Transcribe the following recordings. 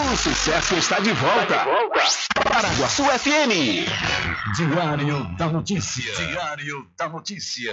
O sucesso está de volta. Está de volta. Paraguaçu FM. Diário da Notícia. Diário da Notícia.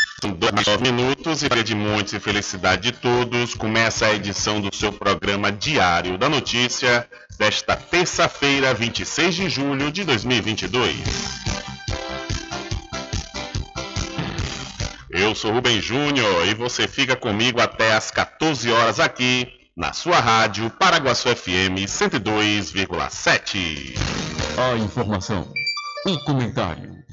9 minutos e dia de muitos e felicidade de todos. Começa a edição do seu programa Diário da Notícia desta terça-feira, 26 de julho de 2022. Eu sou Rubem Júnior e você fica comigo até às 14 horas aqui na sua rádio Paraguaçu FM 102,7. A informação, o comentário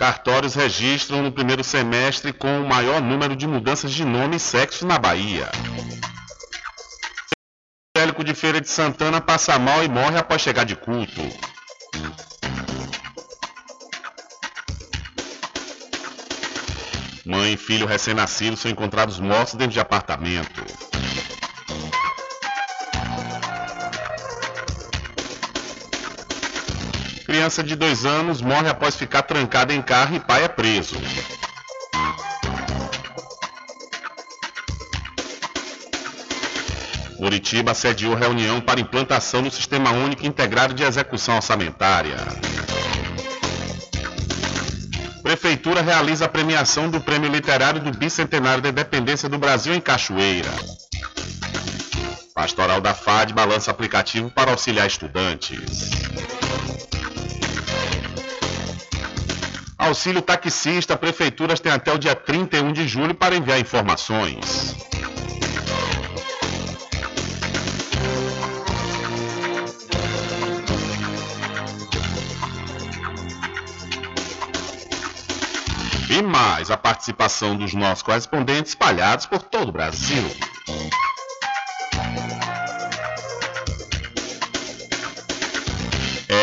Cartórios registram no primeiro semestre com o maior número de mudanças de nome e sexo na Bahia. Evangélico de Feira de Santana passa mal e morre após chegar de culto. Mãe e filho recém-nascido são encontrados mortos dentro de apartamento. Criança de dois anos morre após ficar trancada em carro e pai é preso. Curitiba sediou reunião para implantação do Sistema Único Integrado de Execução Orçamentária. Prefeitura realiza a premiação do Prêmio Literário do Bicentenário da Independência do Brasil em Cachoeira. Pastoral da FAD balança aplicativo para auxiliar estudantes. Auxílio taxista, prefeituras têm até o dia 31 de julho para enviar informações. E mais a participação dos nossos correspondentes espalhados por todo o Brasil.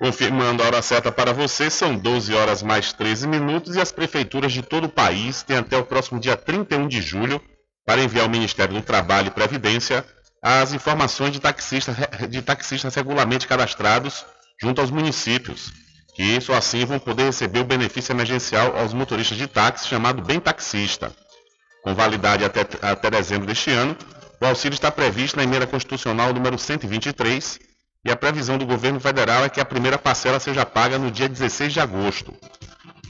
Confirmando a hora certa para você, são 12 horas mais 13 minutos e as prefeituras de todo o país têm até o próximo dia 31 de julho para enviar ao Ministério do Trabalho e Previdência as informações de taxistas, de taxistas regularmente cadastrados junto aos municípios, que só assim vão poder receber o benefício emergencial aos motoristas de táxi chamado Bem Taxista. Com validade até, até dezembro deste ano, o auxílio está previsto na emenda constitucional número 123 e a previsão do governo federal é que a primeira parcela seja paga no dia 16 de agosto.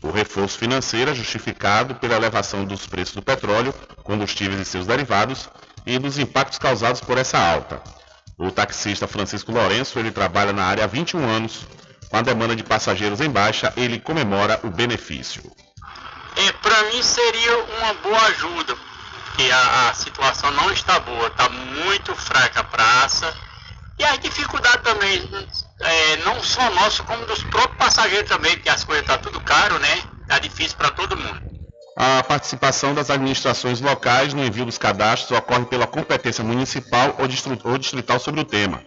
O reforço financeiro é justificado pela elevação dos preços do petróleo, combustíveis e seus derivados e dos impactos causados por essa alta. O taxista Francisco Lourenço, ele trabalha na área há 21 anos. Com a demanda de passageiros em baixa, ele comemora o benefício. É, Para mim seria uma boa ajuda, porque a, a situação não está boa, está muito fraca a praça e as dificuldades também, é, não só nosso, como dos próprios passageiros também, porque as coisas estão tá tudo caro, né? Está difícil para todo mundo. A participação das administrações locais no envio dos cadastros ocorre pela competência municipal ou distrital sobre o tema.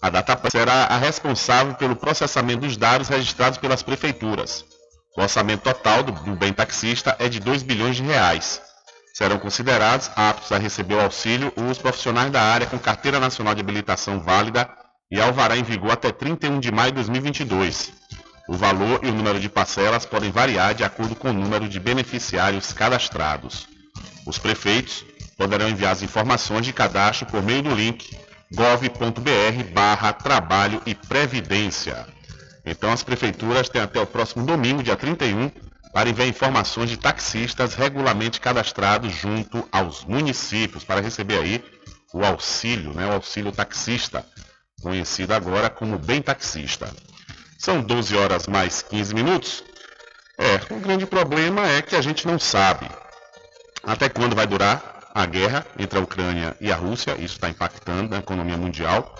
A data será a responsável pelo processamento dos dados registrados pelas prefeituras. O orçamento total do bem taxista é de 2 bilhões de reais. Serão considerados aptos a receber o auxílio os profissionais da área com carteira nacional de habilitação válida e alvará em vigor até 31 de maio de 2022. O valor e o número de parcelas podem variar de acordo com o número de beneficiários cadastrados. Os prefeitos poderão enviar as informações de cadastro por meio do link gov.br barra trabalho e previdência. Então as prefeituras têm até o próximo domingo, dia 31, para enviar informações de taxistas regularmente cadastrados junto aos municípios para receber aí o auxílio, né, o auxílio taxista, conhecido agora como Bem Taxista. São 12 horas mais 15 minutos. É, o grande problema é que a gente não sabe até quando vai durar a guerra entre a Ucrânia e a Rússia, isso está impactando a economia mundial.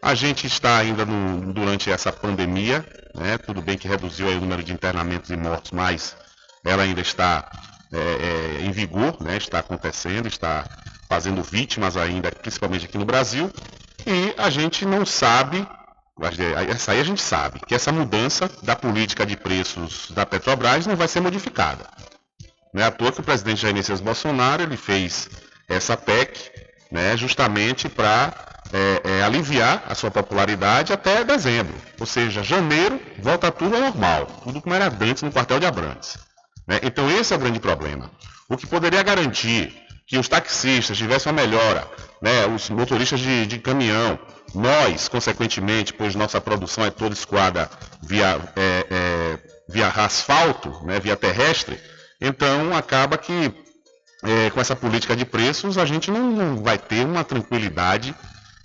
A gente está ainda no, durante essa pandemia, né? Tudo bem que reduziu o número de internamentos e mortos, mas ela ainda está é, é, em vigor, né? está acontecendo, está fazendo vítimas ainda, principalmente aqui no Brasil. E a gente não sabe, essa aí a gente sabe, que essa mudança da política de preços da Petrobras não vai ser modificada. Não é à toa que o presidente Jair Messias Bolsonaro ele fez essa PEC né, justamente para é, é, aliviar a sua popularidade até dezembro. Ou seja, janeiro volta tudo ao normal, tudo como era antes no quartel de Abrantes. Né? Então esse é o grande problema. O que poderia garantir que os taxistas tivessem uma melhora, né? os motoristas de, de caminhão, nós, consequentemente, pois nossa produção é toda escoada via, é, é, via asfalto, né? via terrestre, então acaba que é, com essa política de preços a gente não, não vai ter uma tranquilidade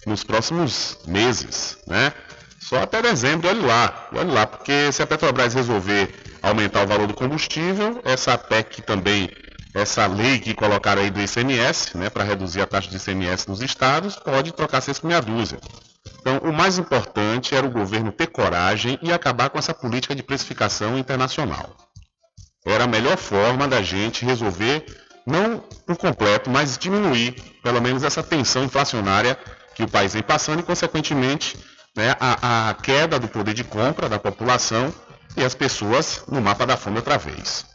nos próximos meses, né? Só até dezembro, olhe lá, olhe lá, porque se a Petrobras resolver aumentar o valor do combustível, essa PEC também, essa lei que colocaram aí do ICMS, né, para reduzir a taxa de ICMS nos estados, pode trocar seis com meia dúzia. Então, o mais importante era o governo ter coragem e acabar com essa política de precificação internacional. Era a melhor forma da gente resolver, não por completo, mas diminuir, pelo menos, essa tensão inflacionária que o país vem passando e, consequentemente, né, a, a queda do poder de compra da população e as pessoas no mapa da fome outra vez.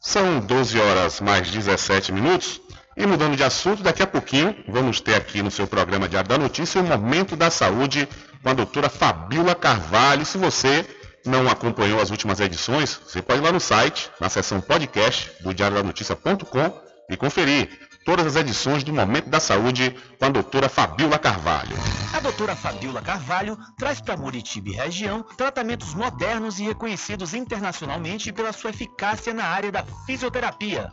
São 12 horas mais 17 minutos. E mudando de assunto, daqui a pouquinho vamos ter aqui no seu programa Diário da Notícia o Momento da Saúde com a doutora Fabiola Carvalho. Se você não acompanhou as últimas edições, você pode ir lá no site, na seção podcast do diariodanoticia.com e conferir todas as edições do Momento da Saúde com a doutora Fabiola Carvalho. A doutora Fabiola Carvalho traz para Muritiba e região tratamentos modernos e reconhecidos internacionalmente pela sua eficácia na área da fisioterapia.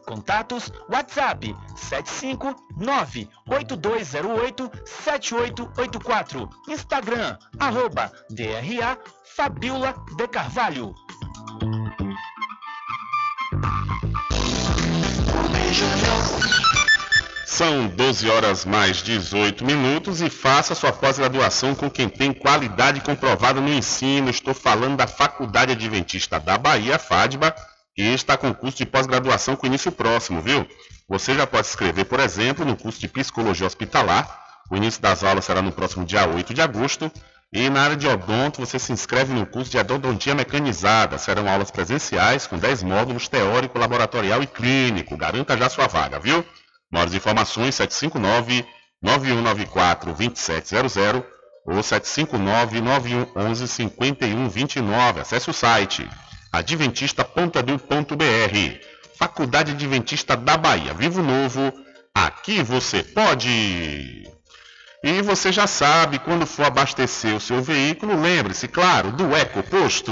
Contatos WhatsApp 759-8208-7884. Instagram, arroba DRA Fabiola de Carvalho. São 12 horas mais 18 minutos e faça sua pós-graduação com quem tem qualidade comprovada no ensino. Estou falando da Faculdade Adventista da Bahia, FADBA, que está com curso de pós-graduação com início próximo, viu? Você já pode se inscrever, por exemplo, no curso de Psicologia Hospitalar. O início das aulas será no próximo dia 8 de agosto. E na área de odonto, você se inscreve no curso de odontia mecanizada. Serão aulas presenciais com 10 módulos teórico, laboratorial e clínico. Garanta já sua vaga, viu? Maiores informações 759 9194 2700 ou 759 9111 5129. Acesse o site adventista.edu.br. Faculdade Adventista da Bahia. Vivo Novo, aqui você pode! E você já sabe, quando for abastecer o seu veículo, lembre-se, claro, do Eco Posto.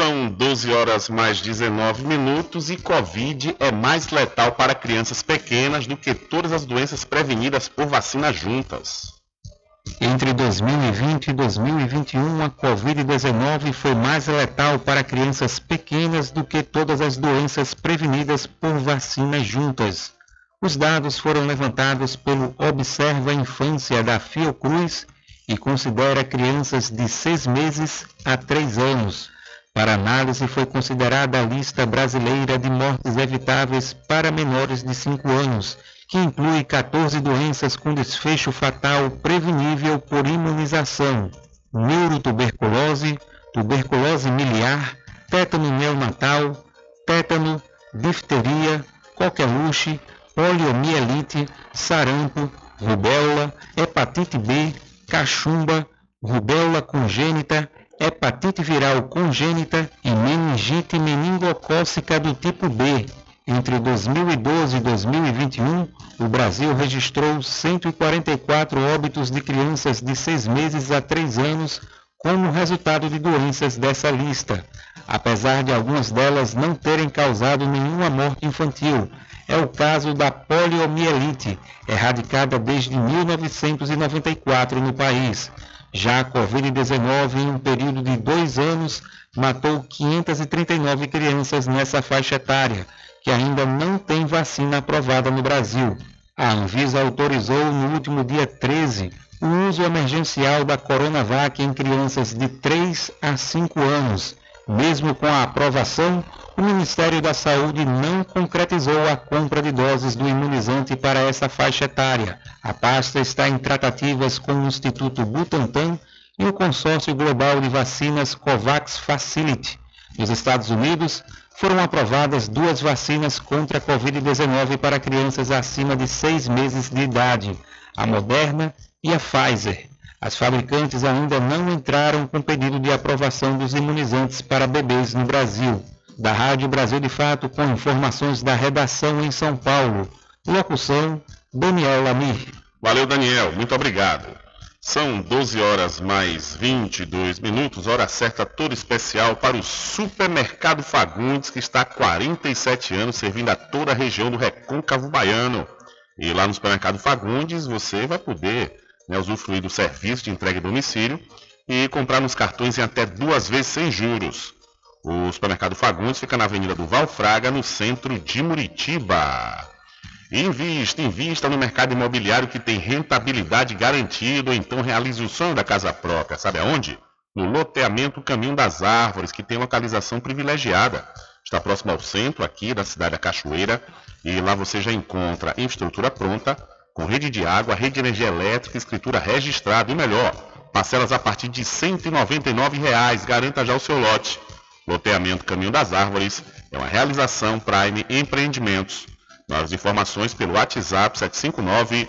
São 12 horas mais 19 minutos e Covid é mais letal para crianças pequenas do que todas as doenças prevenidas por vacinas juntas. Entre 2020 e 2021, a Covid-19 foi mais letal para crianças pequenas do que todas as doenças prevenidas por vacinas juntas. Os dados foram levantados pelo Observa Infância da Fiocruz e considera crianças de 6 meses a 3 anos. Para análise foi considerada a lista brasileira de mortes evitáveis para menores de 5 anos, que inclui 14 doenças com desfecho fatal prevenível por imunização: neurotuberculose, tuberculose miliar, tétano neonatal, tétano, difteria, coqueluche, poliomielite, sarampo, rubéola, hepatite B, cachumba, rubéola congênita, hepatite viral congênita e meningite meningocócica do tipo B, Entre 2012 e 2021, o Brasil registrou 144 óbitos de crianças de 6 meses a 3 anos como resultado de doenças dessa lista, apesar de algumas delas não terem causado nenhuma morte infantil. É o caso da poliomielite, erradicada desde 1994 no país. Já a Covid-19, em um período de dois anos, matou 539 crianças nessa faixa etária, que ainda não tem vacina aprovada no Brasil. A Anvisa autorizou no último dia 13 o uso emergencial da Coronavac em crianças de 3 a 5 anos. Mesmo com a aprovação, o Ministério da Saúde não concretizou a compra de doses do imunizante para essa faixa etária. A pasta está em tratativas com o Instituto Butantan e o consórcio global de vacinas COVAX Facility. Nos Estados Unidos, foram aprovadas duas vacinas contra a Covid-19 para crianças acima de seis meses de idade, a Moderna e a Pfizer. As fabricantes ainda não entraram com pedido de aprovação dos imunizantes para bebês no Brasil. Da Rádio Brasil de Fato, com informações da redação em São Paulo. Locução, Daniel Lamir. Valeu, Daniel. Muito obrigado. São 12 horas mais 22 minutos, hora certa toda especial para o Supermercado Fagundes, que está há 47 anos servindo a toda a região do Recôncavo Baiano. E lá no Supermercado Fagundes você vai poder né, usufruir do serviço de entrega em domicílio e comprar nos cartões em até duas vezes sem juros. O supermercado Fagundes fica na Avenida do Valfraga, no centro de Muritiba. Invista, invista no mercado imobiliário que tem rentabilidade garantida, então realize o sonho da casa própria. Sabe aonde? No loteamento Caminho das Árvores, que tem localização privilegiada. Está próximo ao centro aqui da cidade da Cachoeira e lá você já encontra infraestrutura pronta, com rede de água, rede de energia elétrica, escritura registrada e melhor, parcelas a partir de 199 reais. Garanta já o seu lote. Loteamento Caminho das Árvores é uma realização Prime Empreendimentos. Novas informações pelo WhatsApp 759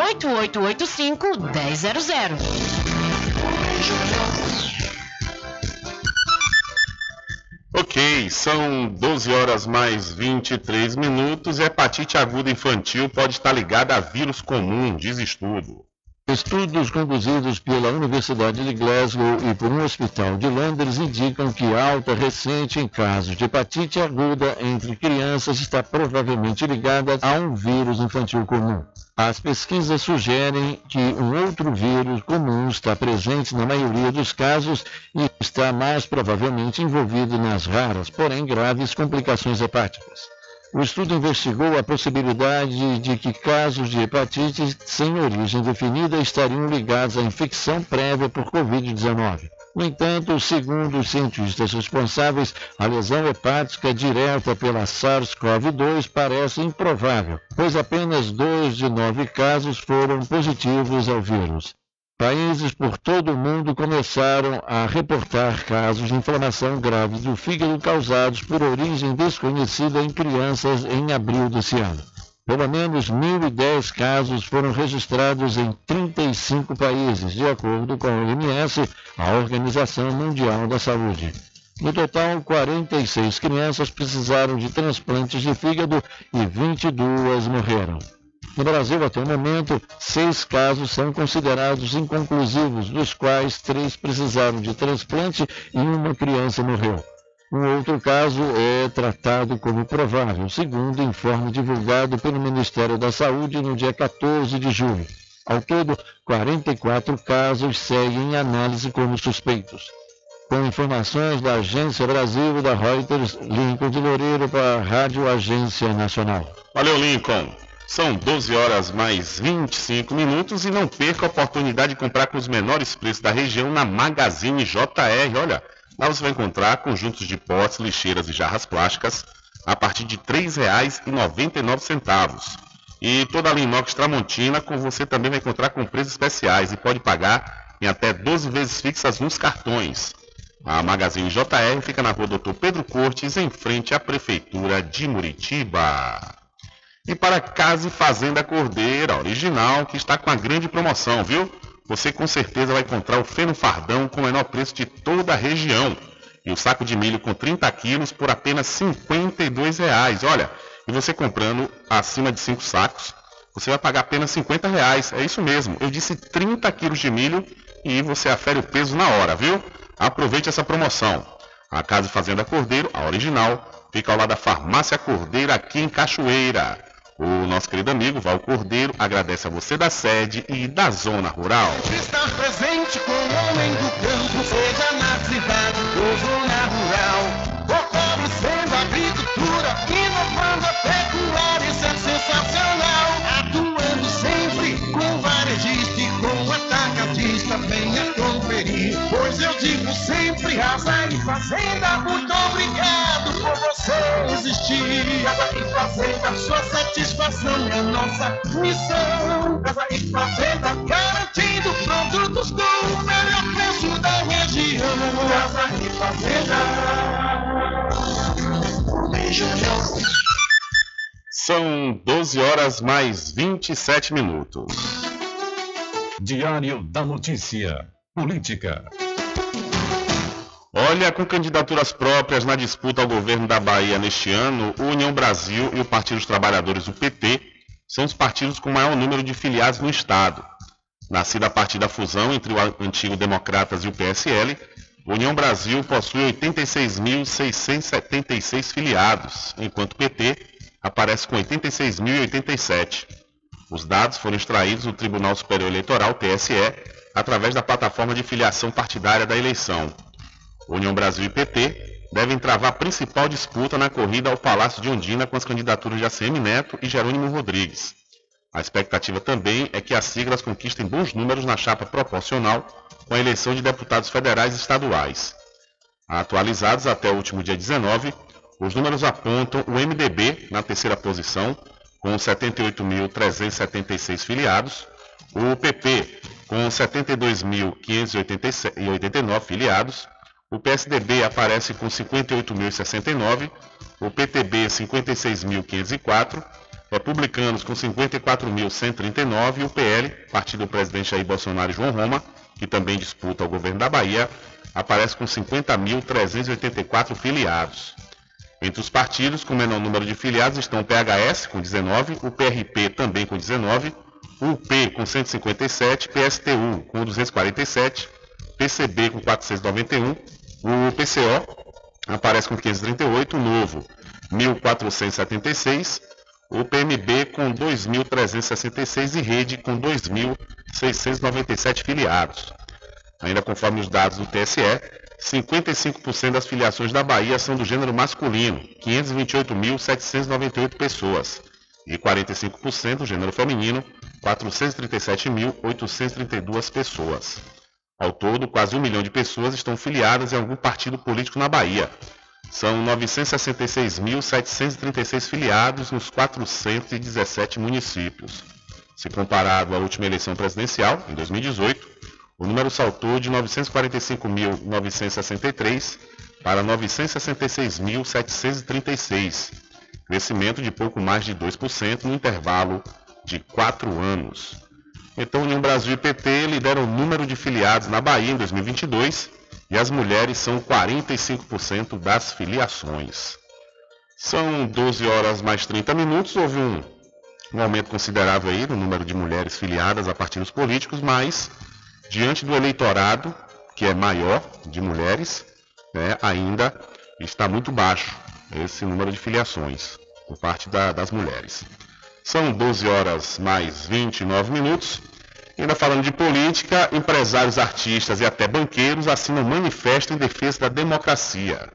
98885 1000. Ok, são 12 horas mais 23 minutos hepatite aguda infantil pode estar ligada a vírus comum, diz estudo. Estudos conduzidos pela Universidade de Glasgow e por um hospital de Londres indicam que alta recente em casos de hepatite aguda entre crianças está provavelmente ligada a um vírus infantil comum. As pesquisas sugerem que um outro vírus comum está presente na maioria dos casos e está mais provavelmente envolvido nas raras, porém graves complicações hepáticas. O estudo investigou a possibilidade de que casos de hepatite sem origem definida estariam ligados à infecção prévia por Covid-19. No entanto, segundo os cientistas responsáveis, a lesão hepática direta pela SARS-CoV-2 parece improvável, pois apenas dois de nove casos foram positivos ao vírus. Países por todo o mundo começaram a reportar casos de inflamação grave do fígado causados por origem desconhecida em crianças em abril desse ano. Pelo menos 1.010 casos foram registrados em 35 países, de acordo com a OMS, a Organização Mundial da Saúde. No total, 46 crianças precisaram de transplantes de fígado e 22 morreram. No Brasil, até o momento, seis casos são considerados inconclusivos, dos quais três precisaram de transplante e uma criança morreu. Um outro caso é tratado como provável, segundo informe divulgado pelo Ministério da Saúde no dia 14 de julho. Ao todo, 44 casos seguem em análise como suspeitos. Com informações da Agência Brasil e da Reuters, Lincoln de Loureiro para a Rádio Agência Nacional. Valeu, Lincoln. São 12 horas mais 25 minutos e não perca a oportunidade de comprar com os menores preços da região na Magazine JR. Olha, lá você vai encontrar conjuntos de potes, lixeiras e jarras plásticas a partir de R$ 3,99. E toda a linha inox Tramontina com você também vai encontrar com preços especiais e pode pagar em até 12 vezes fixas nos cartões. A Magazine JR fica na rua Doutor Pedro Cortes, em frente à Prefeitura de Muritiba. E para Casa e Fazenda Cordeira, original, que está com uma grande promoção, viu? Você com certeza vai encontrar o feno fardão com o menor preço de toda a região. E o saco de milho com 30 quilos por apenas 52 reais. Olha, e você comprando acima de 5 sacos, você vai pagar apenas 50 reais. É isso mesmo. Eu disse 30 quilos de milho e você afere o peso na hora, viu? Aproveite essa promoção. A Casa e Fazenda Cordeiro, a original, fica ao lado da Farmácia Cordeiro aqui em Cachoeira. O nosso querido amigo Val Cordeiro agradece a você da sede e da zona rural. Estar presente com o homem do campo, seja na cidade ou zona rural. Agricultura, inovando a pecuária, isso é sensacional. Atuando sempre com varejista e com atacadista, Pois eu digo sempre, Casa e Fazenda, muito obrigado por você existir. Casa e Fazenda, sua satisfação é nossa missão. Casa e Fazenda, garantindo produtos com o melhor preço da região. Casa e Fazenda. São 12 horas mais 27 minutos. Diário da Notícia. Política. Olha, com candidaturas próprias na disputa ao governo da Bahia neste ano, o União Brasil e o Partido dos Trabalhadores, o PT, são os partidos com maior número de filiados no Estado. Nascida a partir da fusão entre o antigo Democratas e o PSL, o União Brasil possui 86.676 filiados, enquanto o PT aparece com 86.087. Os dados foram extraídos do Tribunal Superior Eleitoral, TSE, através da plataforma de filiação partidária da eleição. União Brasil e PT devem travar a principal disputa na corrida ao Palácio de Ondina com as candidaturas de ACM Neto e Jerônimo Rodrigues. A expectativa também é que as siglas conquistem bons números na chapa proporcional com a eleição de deputados federais e estaduais. Atualizados até o último dia 19, os números apontam o MDB na terceira posição, com 78.376 filiados, o PP com 72.589 filiados, o PSDB aparece com 58.069, o PTB 56.504, Republicanos com 54.139 e o PL, partido do presidente Jair Bolsonaro e João Roma, que também disputa o governo da Bahia, aparece com 50.384 filiados. Entre os partidos com menor número de filiados estão o PHS com 19, o PRP também com 19, o UP com 157, PSTU com 247, PCB com 491, o PCO aparece com 538, o Novo 1476, o PMB com 2.366 e Rede com 2.697 filiados. Ainda conforme os dados do TSE, 55% das filiações da Bahia são do gênero masculino, 528.798 pessoas, e 45% do gênero feminino, 437.832 pessoas. Ao todo, quase um milhão de pessoas estão filiadas em algum partido político na Bahia. São 966.736 filiados nos 417 municípios. Se comparado à última eleição presidencial, em 2018, o número saltou de 945.963 para 966.736, crescimento de pouco mais de 2% no intervalo de quatro anos. Então, União Brasil e PT lideram o número de filiados na Bahia em 2022 e as mulheres são 45% das filiações. São 12 horas mais 30 minutos, houve um, um aumento considerável aí no número de mulheres filiadas a partidos políticos, mas diante do eleitorado, que é maior de mulheres, né, ainda está muito baixo esse número de filiações por parte da, das mulheres. São 12 horas mais 29 minutos. Ainda falando de política, empresários, artistas e até banqueiros assinam manifesto em defesa da democracia.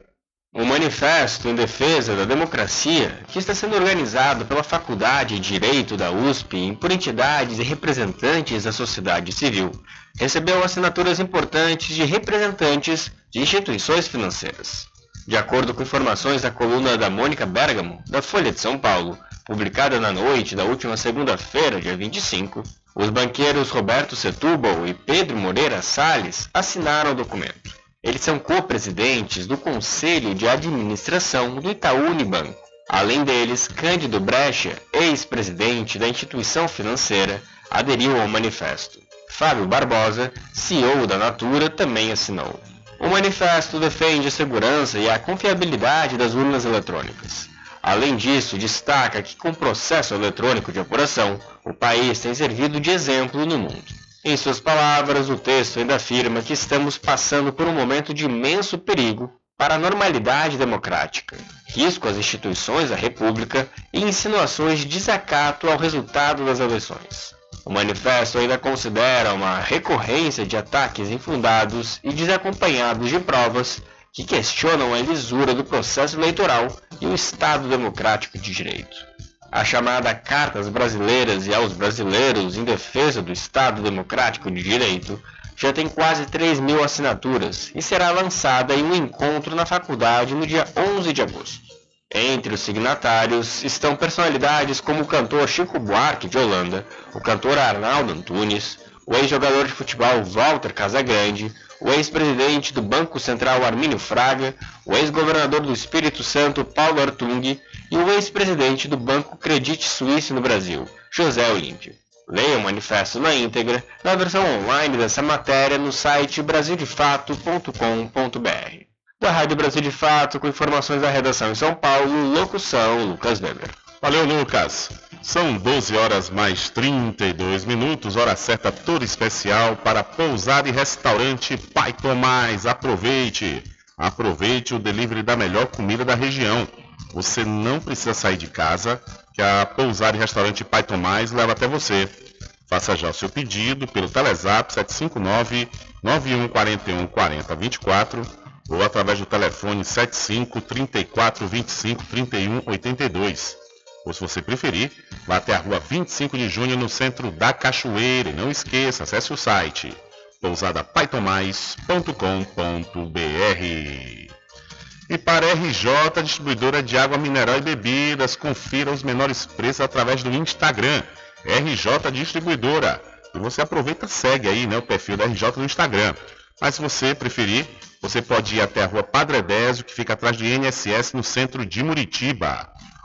O Manifesto em Defesa da Democracia, que está sendo organizado pela Faculdade de Direito da USP por entidades e representantes da sociedade civil, recebeu assinaturas importantes de representantes de instituições financeiras. De acordo com informações da coluna da Mônica Bergamo, da Folha de São Paulo, publicada na noite da última segunda-feira, dia 25, os banqueiros Roberto Setúbal e Pedro Moreira Salles assinaram o documento. Eles são co-presidentes do Conselho de Administração do Itaú Unibanco. Além deles, Cândido Brecha, ex-presidente da instituição financeira, aderiu ao manifesto. Fábio Barbosa, CEO da Natura, também assinou. O manifesto defende a segurança e a confiabilidade das urnas eletrônicas. Além disso, destaca que com o processo eletrônico de apuração, o país tem servido de exemplo no mundo. Em suas palavras, o texto ainda afirma que estamos passando por um momento de imenso perigo para a normalidade democrática, risco às instituições da República e insinuações de desacato ao resultado das eleições. O manifesto ainda considera uma recorrência de ataques infundados e desacompanhados de provas que questionam a lisura do processo eleitoral e o Estado democrático de direito. A chamada Cartas Brasileiras e aos Brasileiros em Defesa do Estado Democrático de Direito já tem quase 3 mil assinaturas e será lançada em um encontro na faculdade no dia 11 de agosto. Entre os signatários estão personalidades como o cantor Chico Buarque de Holanda, o cantor Arnaldo Antunes, o ex-jogador de futebol Walter Casagrande, o ex-presidente do Banco Central Armínio Fraga, o ex-governador do Espírito Santo Paulo Artung e o ex-presidente do Banco Credit Suisse no Brasil, José Olímpio. Leia o manifesto na íntegra na versão online dessa matéria no site brasildefato.com.br da Rádio Brasil de Fato, com informações da redação em São Paulo, locução Lucas Weber. Valeu, Lucas. São 12 horas mais 32 minutos, hora certa toda especial para pousar e restaurante Pai Tomás. Aproveite! Aproveite o delivery da melhor comida da região. Você não precisa sair de casa, que a pousar e restaurante Pai Tomás leva até você. Faça já o seu pedido pelo Telezap 759 9141 4024 ou através do telefone 75 34 25 31 82. Ou se você preferir, vá até a rua 25 de junho no centro da Cachoeira. E não esqueça, acesse o site pousadapaitomais.com.br. E para RJ, distribuidora de água mineral e bebidas, confira os menores preços através do Instagram, RJ Distribuidora. E você aproveita segue aí né, o perfil da RJ no Instagram. Mas se você preferir, você pode ir até a rua Padre Désio, que fica atrás do INSS, no centro de Muritiba.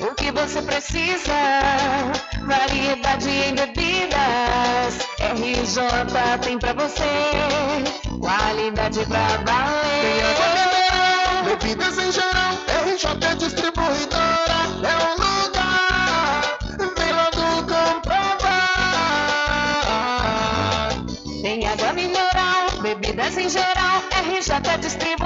O que você precisa? Variedade em bebidas. RJ tem pra você. Qualidade pra valer. Tem água mineral, bebidas em geral. RJ Distribuidora é um lugar. Vem logo comprovar. Tem água mineral, bebidas em geral. RJ Distribuidora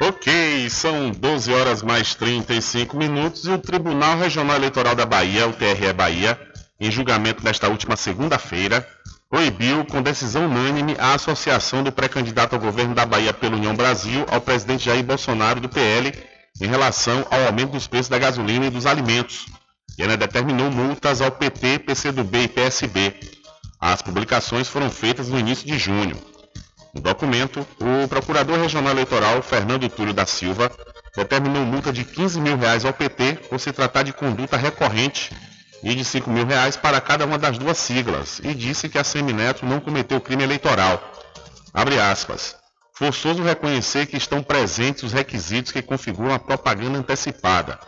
Ok, são 12 horas mais 35 minutos e o Tribunal Regional Eleitoral da Bahia, o TRE Bahia, em julgamento nesta última segunda-feira, proibiu com decisão unânime a associação do pré-candidato ao governo da Bahia pela União Brasil ao presidente Jair Bolsonaro do PL em relação ao aumento dos preços da gasolina e dos alimentos. E ainda determinou multas ao PT, PCdoB e PSB. As publicações foram feitas no início de junho. No documento, o Procurador Regional Eleitoral, Fernando Túlio da Silva, determinou multa de 15 mil reais ao PT por se tratar de conduta recorrente e de 5 mil reais para cada uma das duas siglas, e disse que a Semineto não cometeu crime eleitoral. Abre aspas. forçoso reconhecer que estão presentes os requisitos que configuram a propaganda antecipada,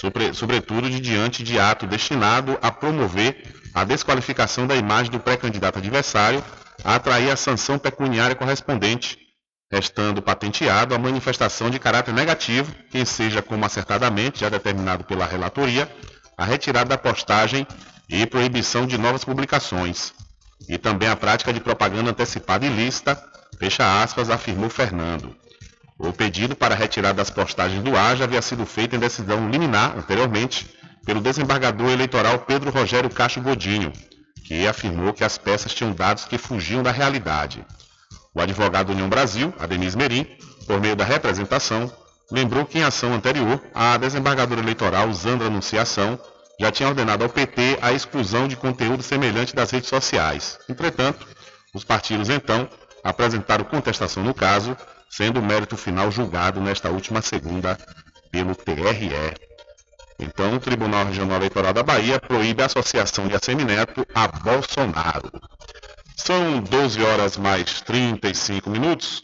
sobre, sobretudo de diante de ato destinado a promover a desqualificação da imagem do pré-candidato adversário, a atrair a sanção pecuniária correspondente, restando patenteado a manifestação de caráter negativo, quem seja como acertadamente já determinado pela relatoria, a retirada da postagem e proibição de novas publicações, e também a prática de propaganda antecipada ilícita, fecha aspas, afirmou Fernando. O pedido para retirada das postagens do ar já havia sido feito em decisão liminar anteriormente pelo desembargador eleitoral Pedro Rogério Cacho Godinho, que afirmou que as peças tinham dados que fugiam da realidade. O advogado União Brasil, Adenis Merim, por meio da representação, lembrou que em ação anterior, a desembargadora eleitoral Zandra Anunciação já tinha ordenado ao PT a exclusão de conteúdo semelhante das redes sociais. Entretanto, os partidos então apresentaram contestação no caso, sendo o mérito final julgado nesta última segunda pelo TRE. Então, o Tribunal Regional Eleitoral da Bahia proíbe a associação de Assemineto a Bolsonaro. São 12 horas mais 35 minutos.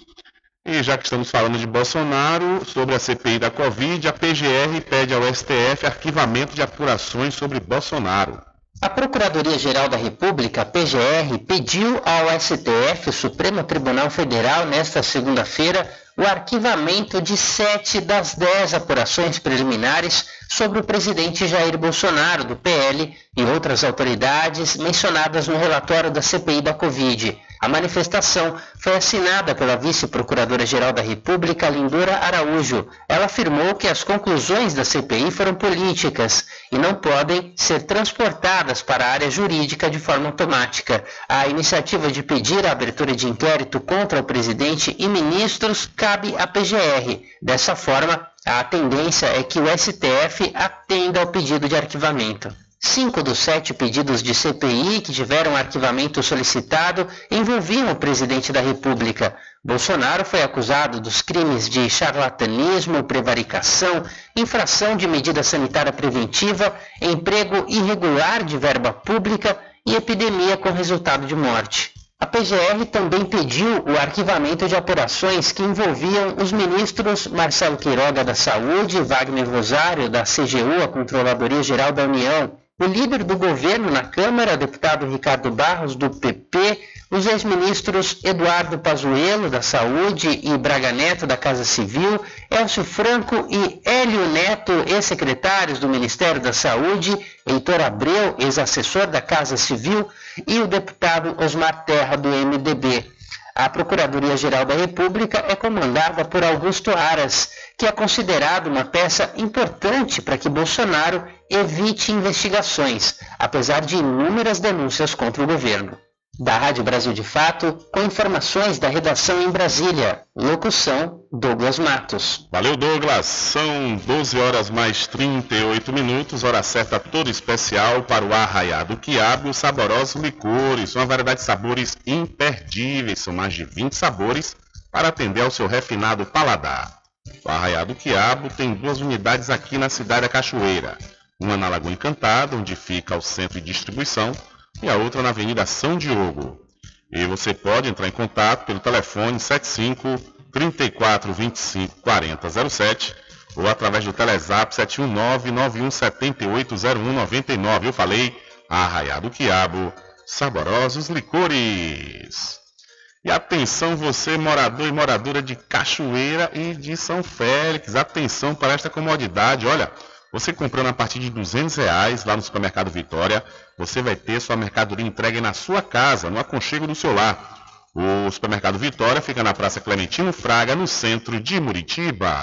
E já que estamos falando de Bolsonaro, sobre a CPI da Covid, a PGR pede ao STF arquivamento de apurações sobre Bolsonaro. A Procuradoria-Geral da República, PGR, pediu ao STF, o Supremo Tribunal Federal, nesta segunda-feira, o arquivamento de sete das dez apurações preliminares sobre o presidente Jair Bolsonaro, do PL, e outras autoridades mencionadas no relatório da CPI da Covid. A manifestação foi assinada pela vice-procuradora-geral da República, Lindora Araújo. Ela afirmou que as conclusões da CPI foram políticas e não podem ser transportadas para a área jurídica de forma automática. A iniciativa de pedir a abertura de inquérito contra o presidente e ministros cabe à PGR. Dessa forma, a tendência é que o STF atenda ao pedido de arquivamento. Cinco dos sete pedidos de CPI que tiveram arquivamento solicitado envolviam o presidente da República. Bolsonaro foi acusado dos crimes de charlatanismo, prevaricação, infração de medida sanitária preventiva, emprego irregular de verba pública e epidemia com resultado de morte. A PGR também pediu o arquivamento de apurações que envolviam os ministros Marcelo Queiroga da Saúde, Wagner Rosário da CGU, a Controladoria Geral da União, o líder do governo na Câmara, deputado Ricardo Barros, do PP, os ex-ministros Eduardo Pazuello, da Saúde, e Braga Neto, da Casa Civil, Elcio Franco e Hélio Neto, ex-secretários do Ministério da Saúde, Heitor Abreu, ex-assessor da Casa Civil, e o deputado Osmar Terra, do MDB. A Procuradoria-Geral da República é comandada por Augusto Aras, que é considerado uma peça importante para que Bolsonaro evite investigações, apesar de inúmeras denúncias contra o governo. Da Rádio Brasil de Fato, com informações da redação em Brasília. Locução: Douglas Matos. Valeu, Douglas. São 12 horas mais 38 minutos, hora certa toda especial para o Arraiado Quiabo os saborosos licores. Uma variedade de sabores imperdíveis, são mais de 20 sabores para atender ao seu refinado paladar. O Arraiado Quiabo tem duas unidades aqui na cidade da Cachoeira. Uma na Lagoa Encantada, onde fica o centro de distribuição, e a outra na Avenida São Diogo. E você pode entrar em contato pelo telefone 75 34 25 40 07 ou através do Telezap 719 91 78 0199. Eu falei, Arraiado Quiabo, saborosos licores. E atenção você, morador e moradora de Cachoeira e de São Félix, atenção para esta comodidade. Olha, você comprando a partir de 200 reais lá no supermercado Vitória, você vai ter sua mercadoria entregue na sua casa, no aconchego do seu lar. O supermercado Vitória fica na Praça Clementino Fraga, no centro de Muritiba.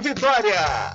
Vitória.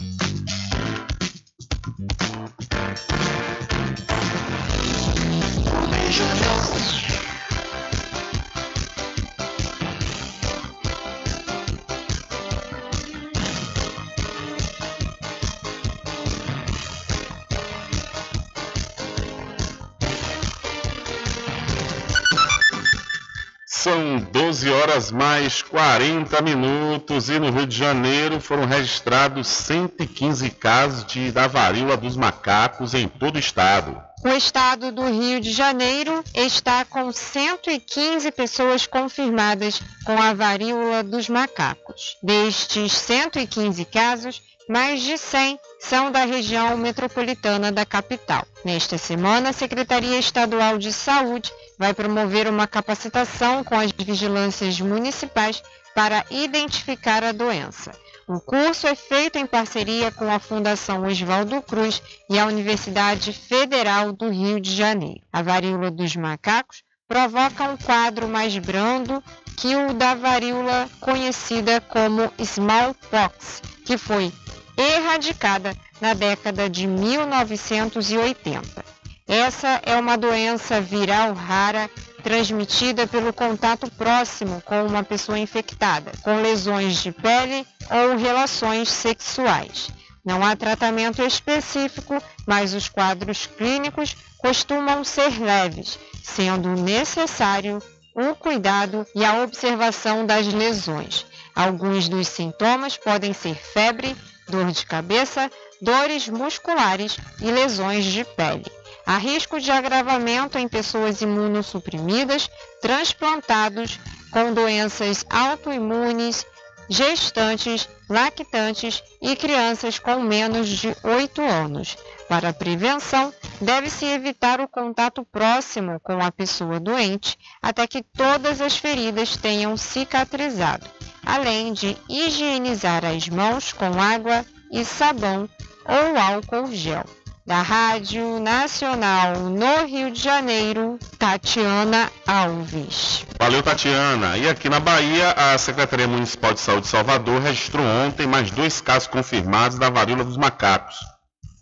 São 12 horas mais 40 minutos e no Rio de Janeiro foram registrados 115 casos de, da varíola dos macacos em todo o estado. O estado do Rio de Janeiro está com 115 pessoas confirmadas com a varíola dos macacos. Destes 115 casos, mais de 100 são da região metropolitana da capital. Nesta semana, a Secretaria Estadual de Saúde vai promover uma capacitação com as vigilâncias municipais para identificar a doença. O curso é feito em parceria com a Fundação Oswaldo Cruz e a Universidade Federal do Rio de Janeiro. A varíola dos macacos provoca um quadro mais brando que o da varíola conhecida como smallpox, que foi erradicada na década de 1980. Essa é uma doença viral rara transmitida pelo contato próximo com uma pessoa infectada, com lesões de pele ou relações sexuais. Não há tratamento específico, mas os quadros clínicos costumam ser leves, sendo necessário o cuidado e a observação das lesões. Alguns dos sintomas podem ser febre, dor de cabeça, dores musculares e lesões de pele. Há risco de agravamento em pessoas imunossuprimidas, transplantados com doenças autoimunes, gestantes, lactantes e crianças com menos de 8 anos. Para a prevenção, deve-se evitar o contato próximo com a pessoa doente até que todas as feridas tenham cicatrizado, além de higienizar as mãos com água e sabão ou álcool gel. Da Rádio Nacional no Rio de Janeiro, Tatiana Alves. Valeu, Tatiana. E aqui na Bahia, a Secretaria Municipal de Saúde de Salvador registrou ontem mais dois casos confirmados da varíola dos macacos.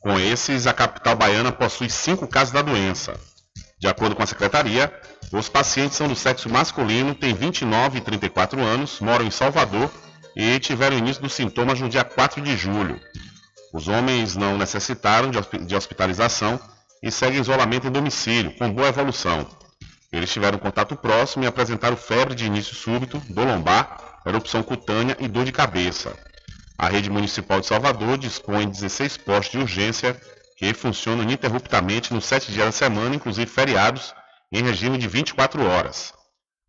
Com esses, a capital baiana possui cinco casos da doença. De acordo com a secretaria, os pacientes são do sexo masculino, têm 29 e 34 anos, moram em Salvador e tiveram início dos sintomas no dia 4 de julho. Os homens não necessitaram de hospitalização e seguem isolamento em domicílio, com boa evolução. Eles tiveram contato próximo e apresentaram febre de início súbito, dor lombar, erupção cutânea e dor de cabeça. A rede municipal de Salvador dispõe de 16 postos de urgência que funcionam ininterruptamente nos sete dias da semana, inclusive feriados, em regime de 24 horas.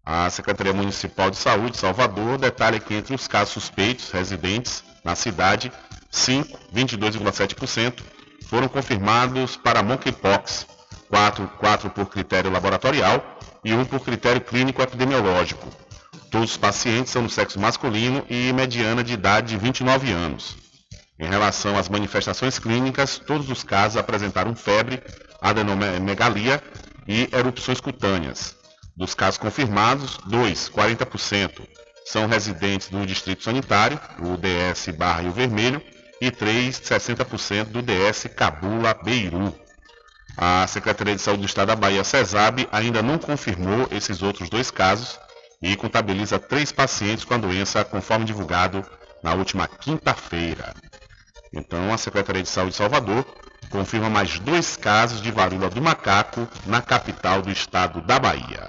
A Secretaria Municipal de Saúde de Salvador detalha que entre os casos suspeitos residentes na cidade 5, 22,7%, foram confirmados para monkeypox, 4, 4 por critério laboratorial e 1 por critério clínico epidemiológico. Todos os pacientes são do sexo masculino e mediana de idade de 29 anos. Em relação às manifestações clínicas, todos os casos apresentaram febre, adenomegalia e erupções cutâneas. Dos casos confirmados, 2, 40%, são residentes do Distrito Sanitário, o DS Barra Rio Vermelho, e 3, 60% do DS Cabula Beiru. A Secretaria de Saúde do Estado da Bahia, CESAB, ainda não confirmou esses outros dois casos e contabiliza três pacientes com a doença, conforme divulgado na última quinta-feira. Então, a Secretaria de Saúde de Salvador confirma mais dois casos de varíola do macaco na capital do estado da Bahia.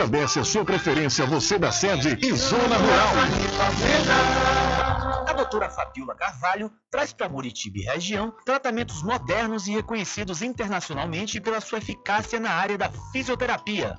agradece a sua preferência, você da sede e Zona Rural. A doutora Fabiola Carvalho traz para Muritiba região tratamentos modernos e reconhecidos internacionalmente pela sua eficácia na área da fisioterapia.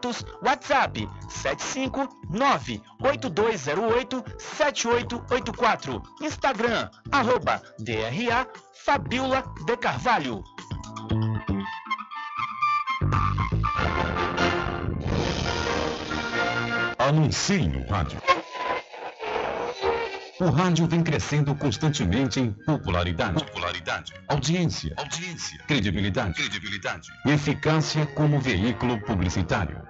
Contatos WhatsApp 759-8208-7884. Instagram, arroba DRA Fabiola de Carvalho. Anuncie no rádio. O rádio vem crescendo constantemente em popularidade, popularidade, audiência, audiência, credibilidade, credibilidade e eficácia como veículo publicitário.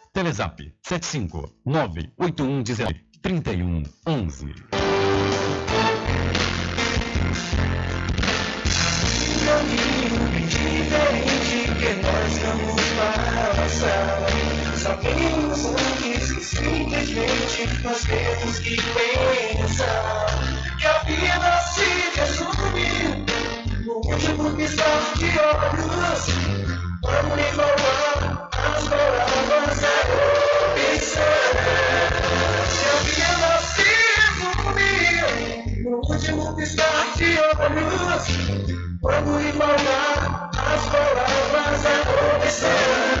Telezap 759-8119-3111. caminho diferente que nós vamos passar. Sabemos antes simplesmente nós temos que pensar que a vida se resume no último piscar de olhos. Vamos enrolar as palavras a opção. Que a vida se resume no último piscar de olhos. Vamos embalar as palavras a opção.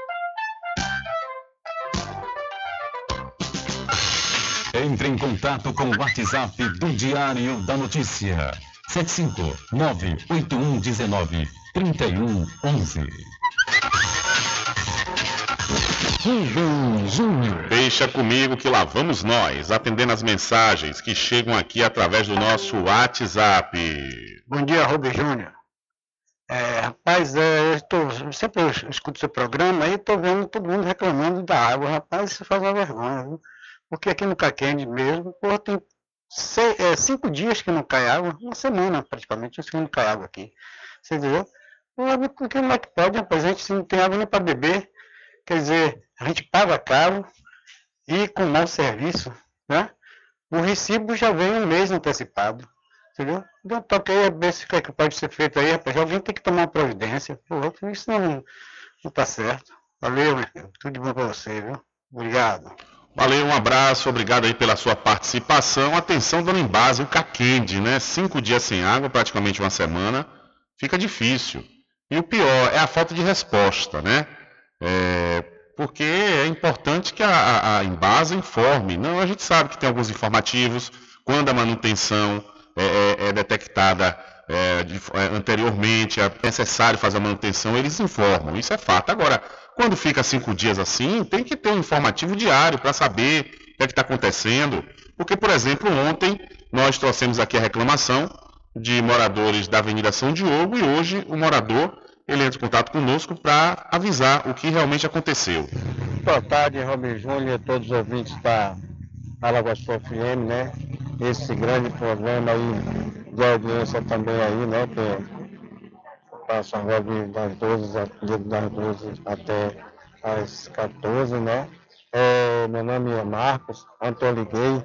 Entre em contato com o WhatsApp do Diário da Notícia. 759-8119-3111. Deixa comigo que lá vamos nós, atendendo as mensagens que chegam aqui através do nosso WhatsApp. Bom dia, Rubem Júnior. É, rapaz, é, eu tô, sempre eu escuto seu programa e estou vendo todo mundo reclamando da água. Rapaz, isso faz uma vergonha, viu? Porque aqui no Caquende mesmo, porra, tem seis, é, cinco dias que não cai água, uma semana praticamente, que não cai água aqui. Você entendeu? Porra, como é que pode, rapaz? A gente não tem água nem para beber. Quer dizer, a gente paga caro e com mau serviço, né? O recibo já vem um mês antecipado. Entendeu? Então toquei a ver se que, é que pode ser feito aí, rapaz. Alguém tem que tomar uma providência. Pô, isso não, não tá certo. Valeu, meu filho. Tudo de bom pra você, viu? Obrigado. Valeu, um abraço, obrigado aí pela sua participação. Atenção, dona Embase, o Caquende, né? Cinco dias sem água, praticamente uma semana, fica difícil. E o pior é a falta de resposta, né? É, porque é importante que a, a, Embasa informe. Não, a gente sabe que tem alguns informativos, quando a manutenção é, é, é detectada é, de, é, anteriormente, é necessário fazer a manutenção, eles informam. Isso é fato. Agora, quando fica cinco dias assim, tem que ter um informativo diário para saber o que é está acontecendo. Porque, por exemplo, ontem nós trouxemos aqui a reclamação de moradores da Avenida São Diogo e hoje o morador ele entra em contato conosco para avisar o que realmente aconteceu. Boa tarde, Robin Júnior, todos os ouvintes da Alagoas FM, né? Esse grande programa aí de audiência também aí, né? Que passa logo das 12, das 12 até as 14, né? É, meu nome é Marcos, ontem liguei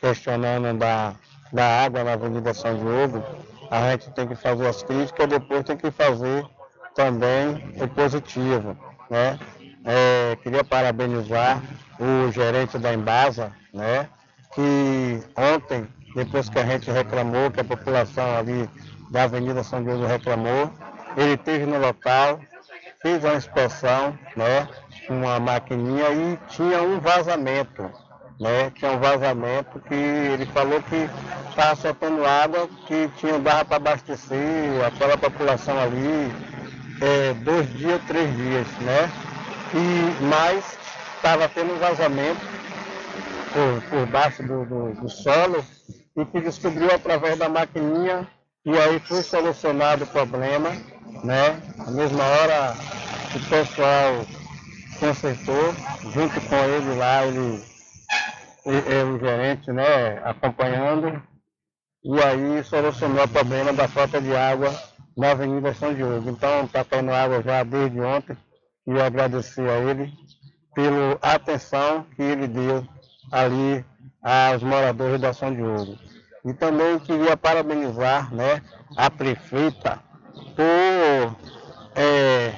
questionando da, da água na Avenida São Diogo. A gente tem que fazer as críticas, depois tem que fazer também o positivo, né? É, queria parabenizar o gerente da Embasa, né? Que ontem, depois que a gente reclamou, que a população ali da Avenida São Diogo reclamou, ele esteve no local, fez uma inspeção, né, uma maquininha e tinha um vazamento, né, tinha um vazamento que ele falou que estava soltando água que tinha barra para abastecer aquela população ali é, dois dias, três dias, né? E mais estava tendo um vazamento por, por baixo do, do, do solo e que descobriu através da maquininha e aí foi solucionado o problema né? Na mesma hora o pessoal consertou, junto com ele lá, ele, ele o gerente, né, acompanhando, e aí solucionou o problema da falta de água na Avenida São Diogo. Então está caindo água já desde ontem e eu agradecer a ele pela atenção que ele deu ali aos moradores da São Diogo. E também queria parabenizar né, a prefeita por é,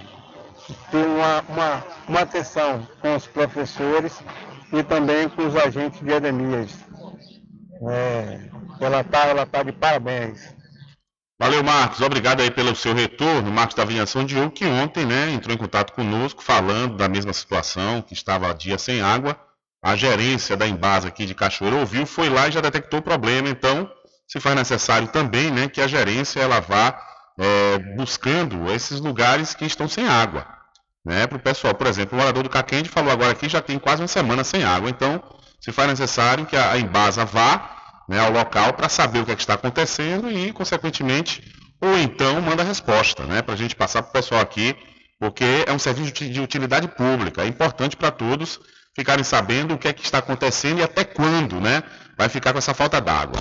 ter uma, uma, uma atenção com os professores e também com os agentes de endemias. É, ela está ela tá de parabéns. Valeu, Marcos. Obrigado aí pelo seu retorno. Marcos da Avinhação de Diogo, que ontem né, entrou em contato conosco falando da mesma situação, que estava há dias sem água. A gerência da Embasa aqui de Cachoeira ouviu, foi lá e já detectou o problema. Então, se faz necessário também né, que a gerência ela vá é, buscando esses lugares que estão sem água. Né, para o pessoal, por exemplo, o morador do Caquende falou agora aqui já tem quase uma semana sem água, então se faz necessário que a, Embasa vá né, ao local para saber o que, é que, está acontecendo e, consequentemente, ou então manda resposta, né, para a gente passar para o pessoal aqui, porque é um serviço de utilidade pública, é importante para todos ficarem sabendo o que é que está acontecendo e até quando né, vai ficar com essa falta d'água.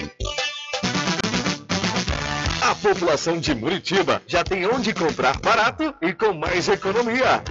A população de Muritiba já tem onde comprar barato e com mais economia.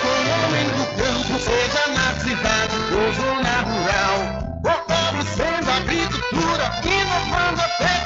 com o homem do campo, seja na cidade ou zona rural. Fortalecendo a agricultura, inovando a pecuária,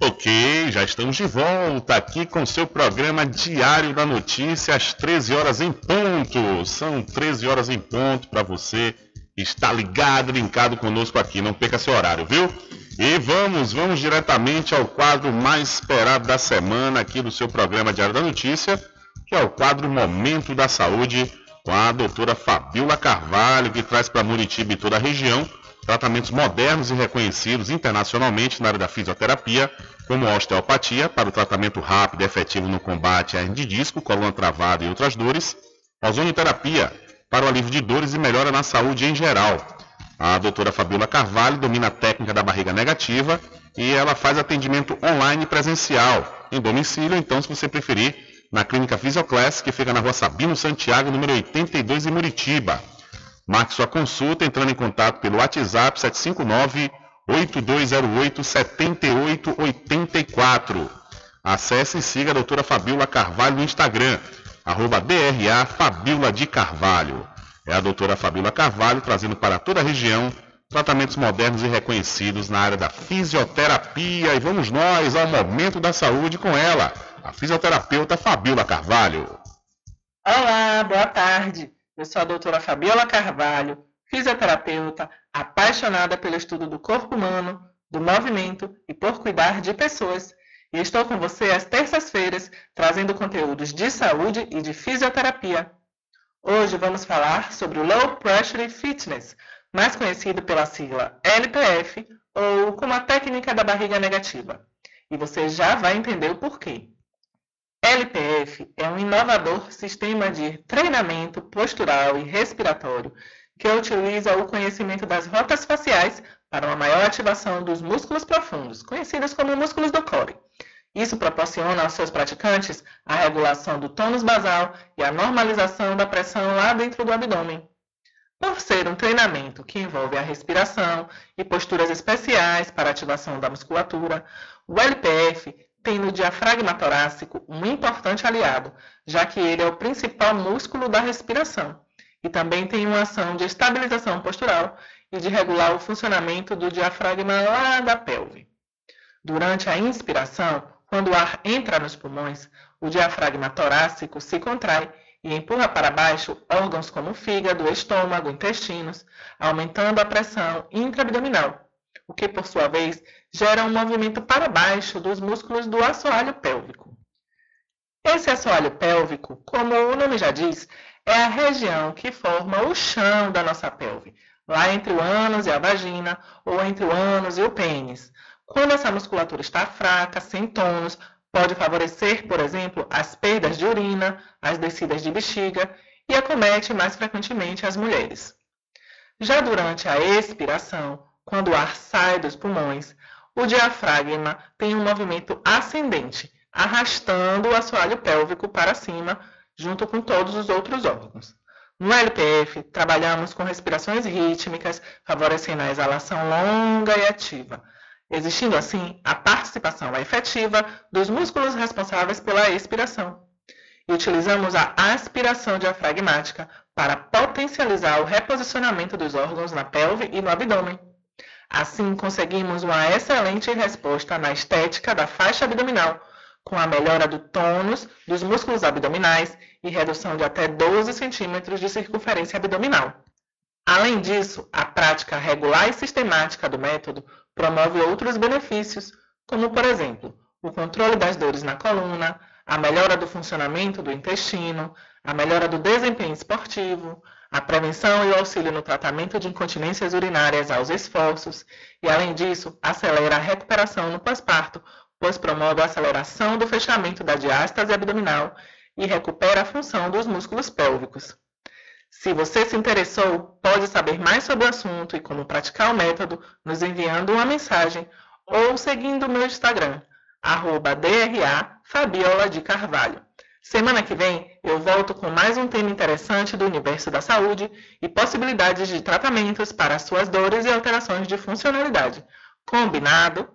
Ok, já estamos de volta aqui com seu programa Diário da Notícia, às 13 horas em ponto. São 13 horas em ponto para você estar ligado, linkado conosco aqui. Não perca seu horário, viu? E vamos, vamos diretamente ao quadro mais esperado da semana aqui do seu programa Diário da Notícia, que é o quadro Momento da Saúde, com a doutora Fabiola Carvalho, que traz para Muritiba e toda a região tratamentos modernos e reconhecidos internacionalmente na área da fisioterapia, como a osteopatia, para o tratamento rápido e efetivo no combate à hernia de disco, coluna travada e outras dores, a ozonioterapia, para o alívio de dores e melhora na saúde em geral. A doutora Fabiola Carvalho domina a técnica da barriga negativa e ela faz atendimento online presencial, em domicílio, então, se você preferir, na Clínica Fisioclass, que fica na rua Sabino Santiago, número 82, em Muritiba. Marque sua consulta entrando em contato pelo WhatsApp 759 8208 7884. Acesse e siga a doutora Fabiola Carvalho no Instagram, arroba DRA Fabiola de Carvalho. É a doutora Fabiola Carvalho trazendo para toda a região tratamentos modernos e reconhecidos na área da fisioterapia. E vamos nós ao momento da saúde com ela, a fisioterapeuta Fabiola Carvalho. Olá, boa tarde. Eu sou a doutora Fabiola Carvalho, fisioterapeuta, apaixonada pelo estudo do corpo humano, do movimento e por cuidar de pessoas. E estou com você às terças-feiras, trazendo conteúdos de saúde e de fisioterapia. Hoje vamos falar sobre o Low Pressure Fitness, mais conhecido pela sigla LPF ou como a técnica da barriga negativa. E você já vai entender o porquê. LPF é um inovador sistema de treinamento postural e respiratório que utiliza o conhecimento das rotas faciais para uma maior ativação dos músculos profundos, conhecidos como músculos do core. Isso proporciona aos seus praticantes a regulação do tônus basal e a normalização da pressão lá dentro do abdômen. Por ser um treinamento que envolve a respiração e posturas especiais para ativação da musculatura, o LPF tem no diafragma torácico um importante aliado, já que ele é o principal músculo da respiração, e também tem uma ação de estabilização postural e de regular o funcionamento do diafragma lá da pelve. Durante a inspiração, quando o ar entra nos pulmões, o diafragma torácico se contrai e empurra para baixo órgãos como o fígado, estômago, intestinos, aumentando a pressão intraabdominal, o que por sua vez gera um movimento para baixo dos músculos do assoalho pélvico. Esse assoalho pélvico, como o nome já diz, é a região que forma o chão da nossa pelve, lá entre o ânus e a vagina, ou entre o ânus e o pênis. Quando essa musculatura está fraca, sem tônus, Pode favorecer, por exemplo, as perdas de urina, as descidas de bexiga e acomete mais frequentemente as mulheres. Já durante a expiração, quando o ar sai dos pulmões, o diafragma tem um movimento ascendente, arrastando o assoalho pélvico para cima, junto com todos os outros órgãos. No LPF, trabalhamos com respirações rítmicas, favorecendo a exalação longa e ativa, existindo assim a participação efetiva dos músculos responsáveis pela expiração. E utilizamos a aspiração diafragmática para potencializar o reposicionamento dos órgãos na pelve e no abdômen. Assim, conseguimos uma excelente resposta na estética da faixa abdominal, com a melhora do tônus dos músculos abdominais e redução de até 12 centímetros de circunferência abdominal. Além disso, a prática regular e sistemática do método promove outros benefícios, como, por exemplo, o controle das dores na coluna, a melhora do funcionamento do intestino, a melhora do desempenho esportivo, a prevenção e o auxílio no tratamento de incontinências urinárias aos esforços e, além disso, acelera a recuperação no pós-parto, pois promove a aceleração do fechamento da diástase abdominal e recupera a função dos músculos pélvicos. Se você se interessou, pode saber mais sobre o assunto e como praticar o método nos enviando uma mensagem ou seguindo o meu Instagram, arroba DRA Fabiola de Carvalho. Semana que vem eu volto com mais um tema interessante do universo da saúde e possibilidades de tratamentos para suas dores e alterações de funcionalidade. Combinado?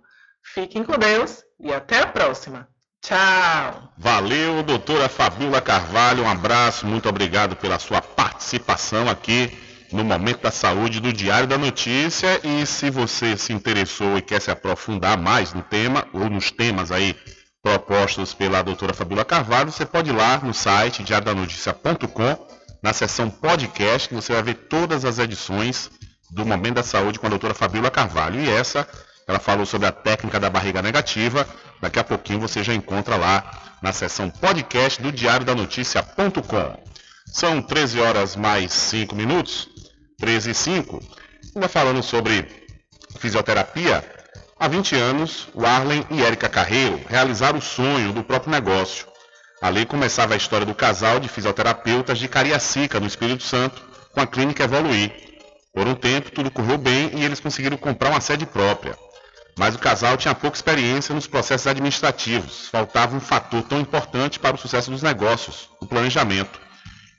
Fiquem com Deus e até a próxima! Tchau. Valeu, doutora Fabiola Carvalho. Um abraço, muito obrigado pela sua participação aqui no Momento da Saúde do Diário da Notícia. E se você se interessou e quer se aprofundar mais no tema, ou nos temas aí propostos pela doutora Fabiola Carvalho, você pode ir lá no site diariodanoticia.com, na seção podcast, que você vai ver todas as edições do Momento da Saúde com a doutora Fabiola Carvalho. E essa, ela falou sobre a técnica da barriga negativa Daqui a pouquinho você já encontra lá na seção podcast do Diário da Notícia.com. São 13 horas mais 5 minutos, 13 e 5. Ainda falando sobre fisioterapia, há 20 anos, o Arlen e Érica Carreiro realizaram o sonho do próprio negócio. Ali começava a história do casal de fisioterapeutas de Cariacica, no Espírito Santo, com a clínica Evoluir. Por um tempo, tudo correu bem e eles conseguiram comprar uma sede própria. Mas o casal tinha pouca experiência nos processos administrativos. Faltava um fator tão importante para o sucesso dos negócios, o planejamento.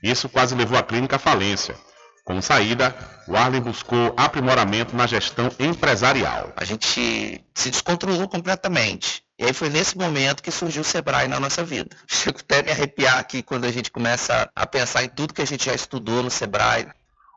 Isso quase levou a clínica à falência. Com saída, o Arlen buscou aprimoramento na gestão empresarial. A gente se descontrolou completamente. E aí foi nesse momento que surgiu o Sebrae na nossa vida. Chego até a me arrepiar aqui quando a gente começa a pensar em tudo que a gente já estudou no Sebrae.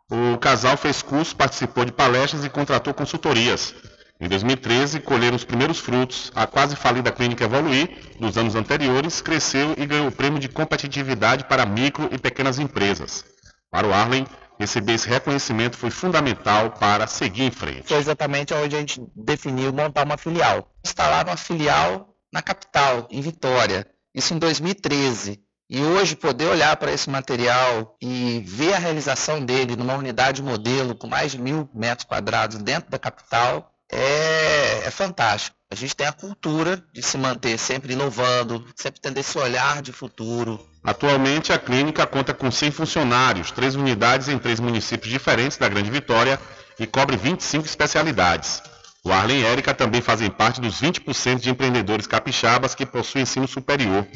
O casal fez curso, participou de palestras e contratou consultorias. Em 2013, colheram os primeiros frutos. A quase falida clínica Evoluir, dos anos anteriores, cresceu e ganhou o prêmio de competitividade para micro e pequenas empresas. Para o Arlen, receber esse reconhecimento foi fundamental para seguir em frente. Foi exatamente onde a gente definiu montar uma filial. Instalaram uma filial na capital, em Vitória. Isso em 2013. E hoje poder olhar para esse material e ver a realização dele numa unidade modelo com mais de mil metros quadrados dentro da capital é, é fantástico. A gente tem a cultura de se manter sempre inovando, sempre tendo esse olhar de futuro. Atualmente, a clínica conta com 100 funcionários, três unidades em três municípios diferentes da Grande Vitória e cobre 25 especialidades. O Arlen e Érica também fazem parte dos 20% de empreendedores capixabas que possuem ensino superior.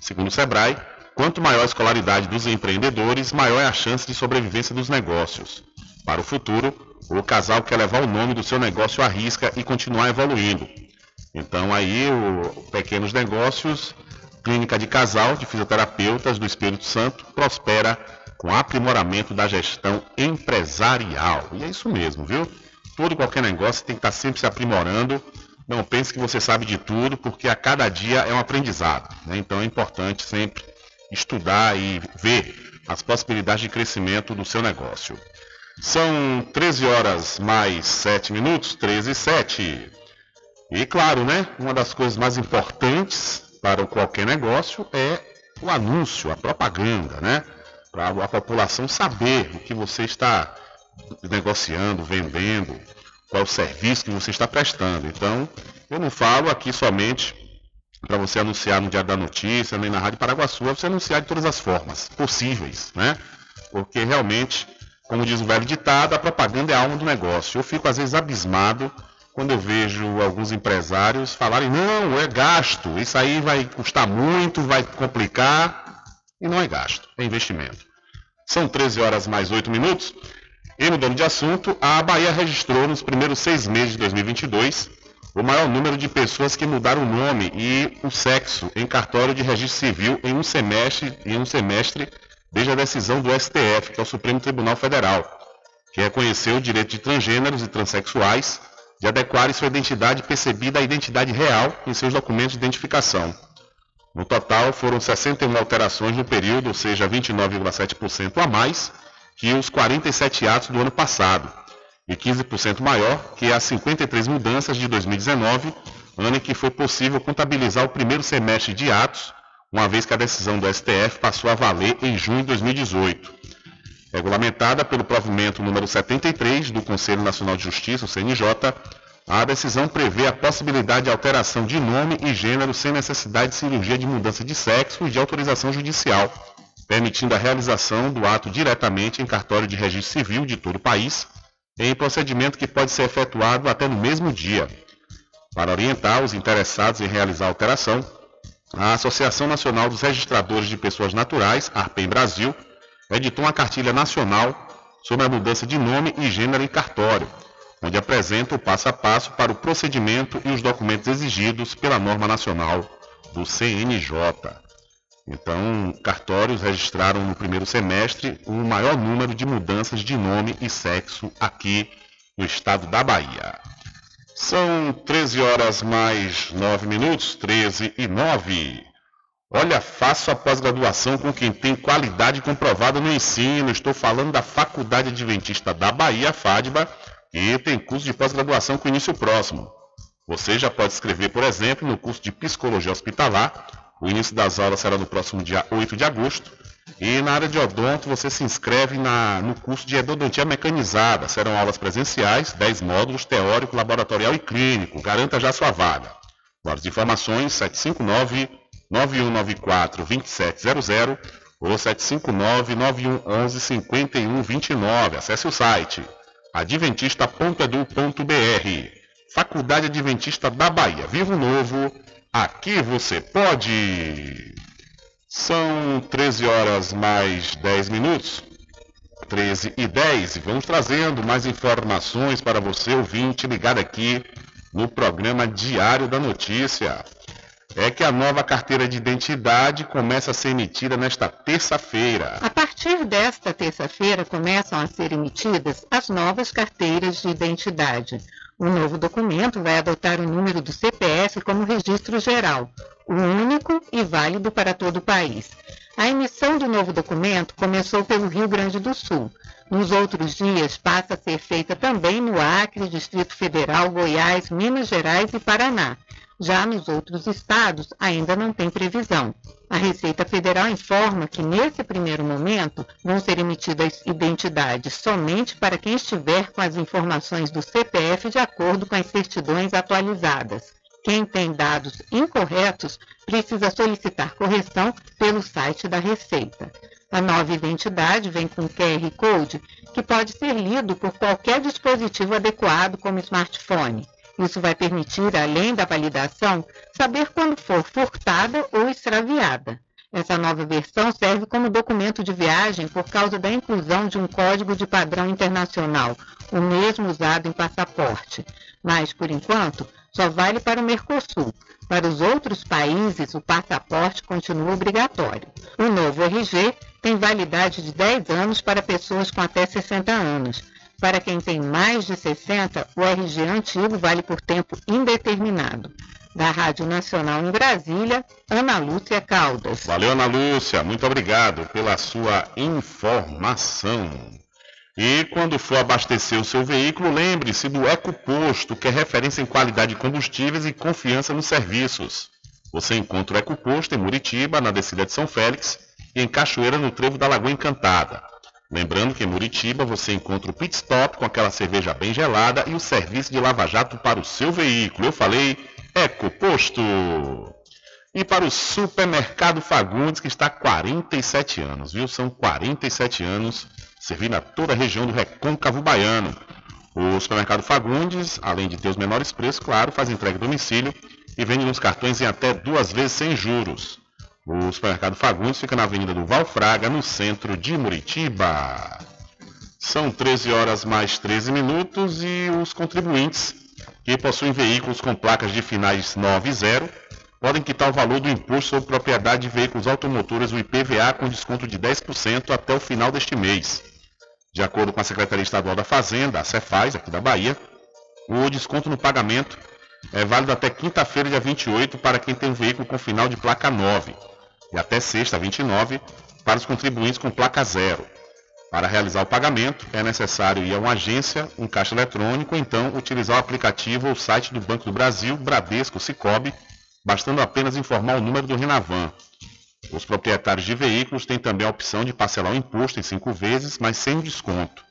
Segundo o Sebrae, quanto maior a escolaridade dos empreendedores, maior é a chance de sobrevivência dos negócios. Para o futuro, o casal quer levar o nome do seu negócio à risca e continuar evoluindo. Então aí o Pequenos Negócios, clínica de casal de fisioterapeutas do Espírito Santo, prospera com aprimoramento da gestão empresarial. E é isso mesmo, viu? Todo qualquer negócio tem que estar sempre se aprimorando. Não pense que você sabe de tudo, porque a cada dia é um aprendizado. Né? Então é importante sempre estudar e ver as possibilidades de crescimento do seu negócio. São 13 horas mais 7 minutos, 13 e 7. E claro, né? Uma das coisas mais importantes para qualquer negócio é o anúncio, a propaganda, né? Para a população saber o que você está negociando, vendendo, qual o serviço que você está prestando. Então, eu não falo aqui somente para você anunciar no Diário da Notícia, nem na Rádio Paraguaçu, é você anunciar de todas as formas possíveis, né? Porque realmente como diz o velho ditado, a propaganda é a alma do negócio. Eu fico às vezes abismado quando eu vejo alguns empresários falarem: não, é gasto, isso aí vai custar muito, vai complicar. E não é gasto, é investimento. São 13 horas mais 8 minutos. E mudando de assunto, a Bahia registrou nos primeiros seis meses de 2022 o maior número de pessoas que mudaram o nome e o sexo em cartório de registro civil em um semestre, em um semestre desde a decisão do STF, que é o Supremo Tribunal Federal, que reconheceu o direito de transgêneros e transexuais de adequarem sua identidade percebida à identidade real em seus documentos de identificação. No total, foram 61 alterações no período, ou seja, 29,7% a mais que os 47 atos do ano passado, e 15% maior que as 53 mudanças de 2019, ano em que foi possível contabilizar o primeiro semestre de atos uma vez que a decisão do STF passou a valer em junho de 2018. Regulamentada pelo provimento número 73 do Conselho Nacional de Justiça, o CNJ, a decisão prevê a possibilidade de alteração de nome e gênero sem necessidade de cirurgia de mudança de sexo e de autorização judicial, permitindo a realização do ato diretamente em cartório de registro civil de todo o país, em procedimento que pode ser efetuado até no mesmo dia. Para orientar os interessados em realizar a alteração, a Associação Nacional dos Registradores de Pessoas Naturais, ARPEM Brasil, editou uma cartilha nacional sobre a mudança de nome e gênero em cartório, onde apresenta o passo a passo para o procedimento e os documentos exigidos pela norma nacional do CNJ. Então, cartórios registraram no primeiro semestre o maior número de mudanças de nome e sexo aqui no estado da Bahia. São 13 horas mais 9 minutos, 13 e 9. Olha, faço a pós-graduação com quem tem qualidade comprovada no ensino. Estou falando da Faculdade Adventista da Bahia, FADBA, e tem curso de pós-graduação com início próximo. Você já pode escrever, por exemplo, no curso de Psicologia Hospitalar. O início das aulas será no próximo dia 8 de agosto. E na área de odonto, você se inscreve na, no curso de endodontia mecanizada. Serão aulas presenciais, 10 módulos, teórico, laboratorial e clínico. Garanta já sua vaga. Mais informações, 759-9194-2700 ou 759-9111-5129. Acesse o site adventista.edu.br. Faculdade Adventista da Bahia. Vivo Novo, aqui você pode! São 13 horas mais 10 minutos. 13 e 10. E vamos trazendo mais informações para você, ouvinte, ligado aqui no programa Diário da Notícia. É que a nova carteira de identidade começa a ser emitida nesta terça-feira. A partir desta terça-feira começam a ser emitidas as novas carteiras de identidade. O novo documento vai adotar o número do CPF como registro geral, o único e válido para todo o país. A emissão do novo documento começou pelo Rio Grande do Sul. Nos outros dias, passa a ser feita também no Acre, Distrito Federal, Goiás, Minas Gerais e Paraná. Já nos outros estados, ainda não tem previsão. A Receita Federal informa que, nesse primeiro momento, vão ser emitidas identidades somente para quem estiver com as informações do CPF de acordo com as certidões atualizadas. Quem tem dados incorretos precisa solicitar correção pelo site da Receita. A nova identidade vem com QR Code que pode ser lido por qualquer dispositivo adequado como smartphone. Isso vai permitir, além da validação, saber quando for furtada ou extraviada. Essa nova versão serve como documento de viagem por causa da inclusão de um código de padrão internacional, o mesmo usado em passaporte. Mas, por enquanto, só vale para o Mercosul. Para os outros países, o passaporte continua obrigatório. O novo RG tem validade de 10 anos para pessoas com até 60 anos. Para quem tem mais de 60, o RG antigo vale por tempo indeterminado. Da Rádio Nacional em Brasília, Ana Lúcia Caldas. Valeu, Ana Lúcia. Muito obrigado pela sua informação. E quando for abastecer o seu veículo, lembre-se do EcoPosto, que é referência em qualidade de combustíveis e confiança nos serviços. Você encontra o EcoPosto em Muritiba, na descida de São Félix, e em Cachoeira, no trevo da Lagoa Encantada. Lembrando que em Muritiba você encontra o pit stop com aquela cerveja bem gelada e o serviço de lava-jato para o seu veículo. Eu falei EcoPosto. E para o Supermercado Fagundes, que está há 47 anos, viu? São 47 anos servindo a toda a região do Recôncavo Baiano. O Supermercado Fagundes, além de ter os menores preços, claro, faz entrega em domicílio e vende nos cartões em até duas vezes sem juros. O supermercado Fagundes fica na Avenida do Valfraga, no centro de Muritiba. São 13 horas mais 13 minutos e os contribuintes que possuem veículos com placas de finais 9 e 0 podem quitar o valor do imposto sobre propriedade de veículos automotores, o IPVA, com desconto de 10% até o final deste mês. De acordo com a Secretaria Estadual da Fazenda, a Cefaz, aqui da Bahia, o desconto no pagamento é válido até quinta-feira, dia 28, para quem tem um veículo com final de placa 9 e até sexta, 29, para os contribuintes com placa zero. Para realizar o pagamento, é necessário ir a uma agência, um caixa eletrônico, ou então utilizar o aplicativo ou site do Banco do Brasil, Bradesco, Cicobi, bastando apenas informar o número do Renavan. Os proprietários de veículos têm também a opção de parcelar o imposto em cinco vezes, mas sem desconto.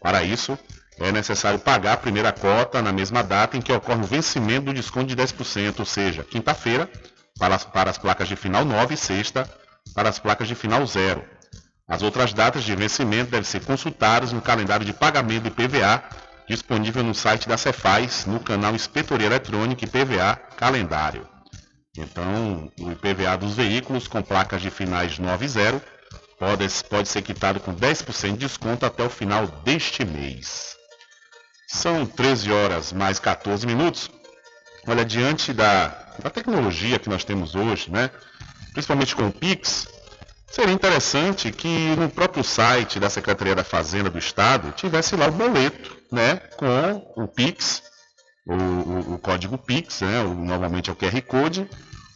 Para isso, é necessário pagar a primeira cota na mesma data em que ocorre o vencimento do desconto de 10%, ou seja, quinta-feira, para as, para as placas de final 9 e sexta para as placas de final 0. As outras datas de vencimento devem ser consultadas no calendário de pagamento do IPVA, disponível no site da Cefaz, no canal Inspetoria Eletrônica IPVA Calendário. Então, o IPVA dos veículos com placas de finais 9 e 0 pode, pode ser quitado com 10% de desconto até o final deste mês. São 13 horas mais 14 minutos. Olha, diante da, da tecnologia que nós temos hoje, né? principalmente com o Pix, seria interessante que no próprio site da Secretaria da Fazenda do Estado tivesse lá o boleto né? com o Pix, o, o, o código Pix, né? normalmente é o QR Code,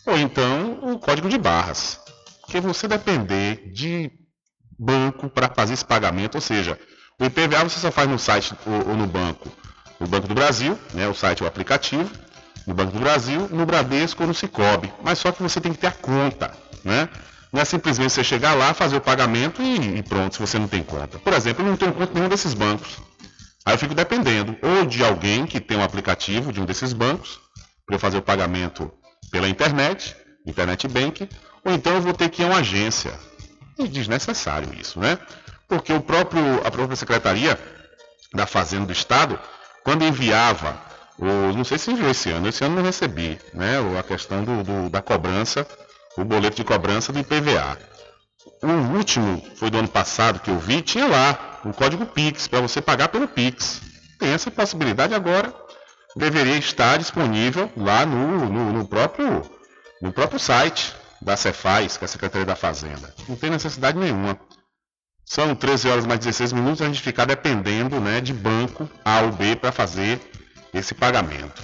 ou então o código de barras. Porque você depender de banco para fazer esse pagamento, ou seja, o IPVA você só faz no site ou, ou no banco, o Banco do Brasil, né, o site ou aplicativo, no Banco do Brasil, no Bradesco ou no Cicobi. Mas só que você tem que ter a conta, né? Não é simplesmente você chegar lá, fazer o pagamento e, e pronto, se você não tem conta. Por exemplo, eu não tenho conta nenhum desses bancos. Aí eu fico dependendo ou de alguém que tem um aplicativo de um desses bancos para eu fazer o pagamento pela internet, internet bank, ou então eu vou ter que ir a uma agência. E desnecessário isso, né? Porque o próprio, a própria Secretaria da Fazenda do Estado, quando enviava, o, não sei se enviou esse ano, esse ano não recebi, né? A questão do, do da cobrança, o boleto de cobrança do IPVA. O último foi do ano passado que eu vi, tinha lá o código Pix, para você pagar pelo Pix. Tem essa possibilidade agora. Deveria estar disponível lá no, no, no próprio, no próprio site da Cefaz, que é a Secretaria da Fazenda. Não tem necessidade nenhuma. São 13 horas mais 16 minutos, a gente ficar dependendo né, de banco A ou B para fazer esse pagamento.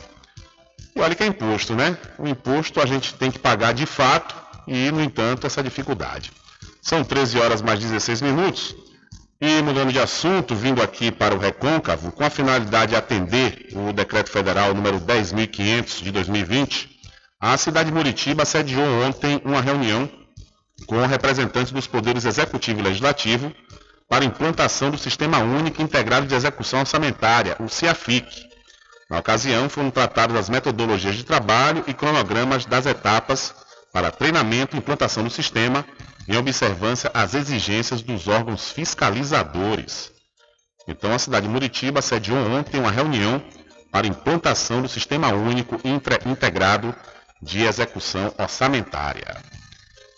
E olha que é imposto, né? O imposto a gente tem que pagar de fato e, no entanto, essa dificuldade. São 13 horas mais 16 minutos. E mudando de assunto, vindo aqui para o Recôncavo, com a finalidade de atender o Decreto Federal número 10.500 de 2020, a cidade de Muritiba sediou ontem uma reunião com representantes dos poderes executivo e legislativo para implantação do Sistema Único Integrado de Execução Orçamentária, o CIAFIC. Na ocasião, foram tratadas as metodologias de trabalho e cronogramas das etapas para treinamento e implantação do sistema, em observância às exigências dos órgãos fiscalizadores. Então, a cidade de Muritiba sediou ontem uma reunião para implantação do Sistema Único Integrado de Execução Orçamentária.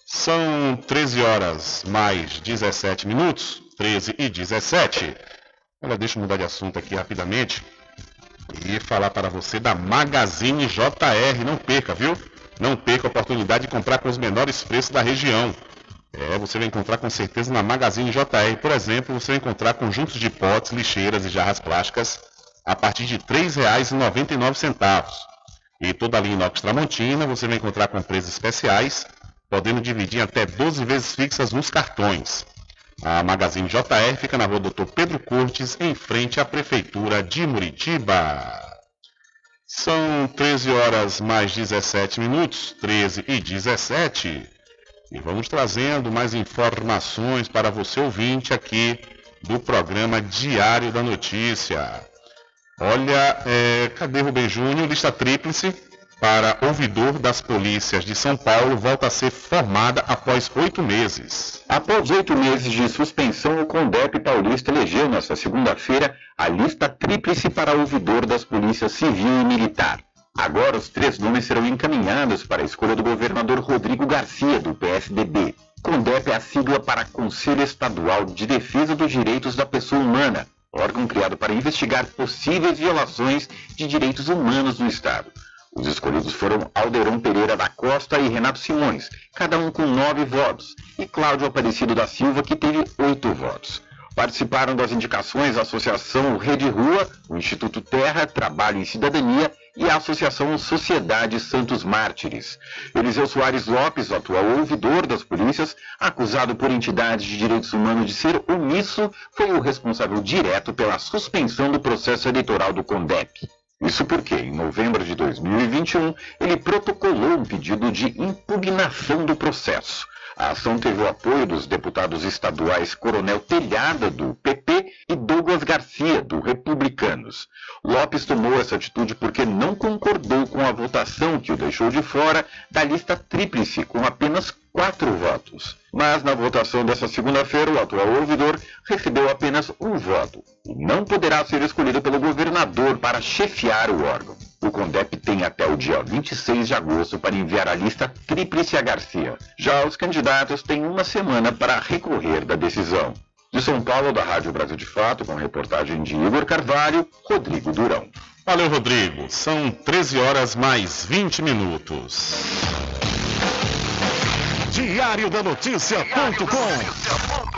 São 13 horas mais 17 minutos, 13 e 17. Olha, deixa eu mudar de assunto aqui rapidamente e falar para você da Magazine JR. Não perca, viu? Não perca a oportunidade de comprar com os menores preços da região. É, você vai encontrar com certeza na Magazine JR. Por exemplo, você vai encontrar conjuntos de potes, lixeiras e jarras plásticas a partir de R$ 3,99. E toda a linha inox Tramontina você vai encontrar com preços especiais podendo dividir até 12 vezes fixas nos cartões. A Magazine JR fica na rua Doutor Pedro Cortes, em frente à Prefeitura de Muritiba. São 13 horas mais 17 minutos, 13 e 17. E vamos trazendo mais informações para você ouvinte aqui do programa Diário da Notícia. Olha, é, cadê Rubem Júnior? Lista tríplice para ouvidor das polícias de São Paulo volta a ser formada após oito meses. Após oito meses de suspensão, o CONDEP paulista elegeu nesta segunda-feira a lista tríplice para ouvidor das polícias civil e militar. Agora, os três nomes serão encaminhados para a escolha do governador Rodrigo Garcia, do PSDB. CONDEP é a sigla para Conselho Estadual de Defesa dos Direitos da Pessoa Humana, órgão criado para investigar possíveis violações de direitos humanos no Estado. Os escolhidos foram Alderon Pereira da Costa e Renato Simões, cada um com nove votos, e Cláudio Aparecido da Silva, que teve oito votos. Participaram das indicações a Associação Rede Rua, o Instituto Terra, Trabalho e Cidadania e a Associação Sociedade Santos Mártires. Eliseu Soares Lopes, atual ouvidor das polícias, acusado por entidades de direitos humanos de ser omisso, foi o responsável direto pela suspensão do processo eleitoral do CONDEP. Isso porque, em novembro de 2021, ele protocolou um pedido de impugnação do processo. A ação teve o apoio dos deputados estaduais Coronel Telhada, do PP, e Douglas Garcia, do Republicanos. Lopes tomou essa atitude porque não concordou com a votação que o deixou de fora da lista tríplice, com apenas quatro votos. Mas na votação dessa segunda-feira, o atual ouvidor recebeu apenas um voto e não poderá ser escolhido pelo governador para chefiar o órgão. O CONDEP tem até o dia 26 de agosto para enviar a lista tríplice a Garcia. Já os candidatos têm uma semana para recorrer da decisão. De São Paulo, da Rádio Brasil de Fato, com reportagem de Igor Carvalho, Rodrigo Durão. Valeu, Rodrigo. São 13 horas mais 20 minutos. Diário da Notícia.com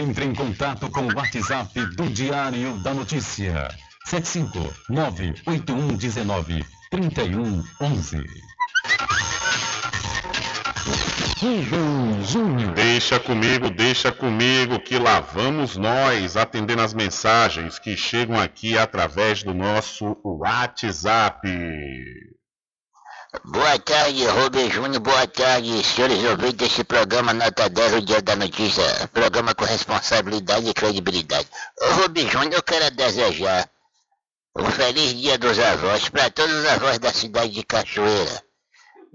Entre em contato com o WhatsApp do Diário da Notícia. 759-8119-3111. Deixa comigo, deixa comigo, que lá vamos nós atendendo as mensagens que chegam aqui através do nosso WhatsApp. Boa tarde, Rubem Júnior. Boa tarde, senhores ouvintes desse programa Nota 10, o Dia da Notícia. Programa com responsabilidade e credibilidade. Ô, Rubem Júnior, eu quero desejar um feliz Dia dos Avós para todos os avós da cidade de Cachoeira.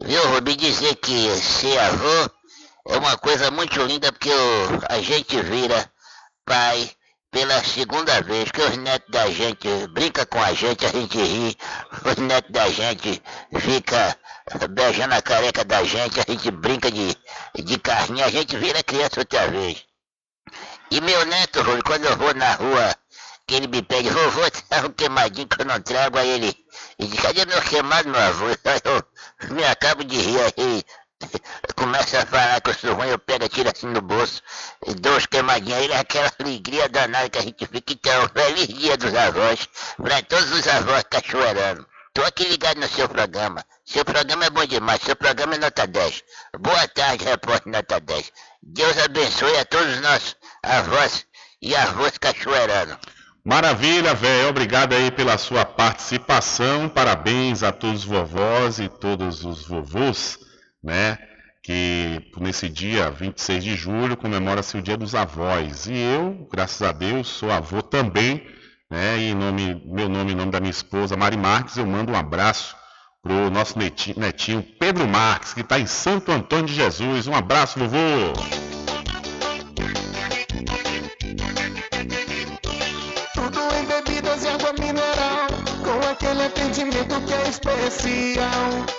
Viu, Rubem, dizer que ser avô é uma coisa muito linda porque o- a gente vira pai pela segunda vez, que os netos da gente brinca com a gente, a gente ri, os netos da gente fica beijando a careca da gente, a gente brinca de, de carrinho, a gente vira criança outra vez. E meu neto, quando eu vou na rua, que ele me pede, vovô, traz um queimadinho que eu não trago, aí ele, ele diz, cadê meu queimado, meu avô? Aí eu me acabo de rir, aí começa a falar que eu sou ruim, eu pego, tiro assim no bolso, e dou os queimadinhos, aí é aquela alegria danada que a gente fica, então, feliz dia dos avós, para todos os avós cachoeiranos. Tô aqui ligado no seu programa. Seu programa é bom demais, seu programa é nota 10. Boa tarde, repórter nota 10. Deus abençoe a todos os nossos avós e avós cachoeiranos. Maravilha, velho. Obrigado aí pela sua participação. Parabéns a todos os vovós e todos os vovôs, né? Que nesse dia 26 de julho comemora-se o Dia dos Avós. E eu, graças a Deus, sou avô também, né? E em nome, meu nome em nome da minha esposa Mari Marques, eu mando um abraço pro nosso netinho, netinho Pedro Marques, que está em Santo Antônio de Jesus. Um abraço, vovô! Tudo em bebidas e água mineral, com aquele atendimento que é especial.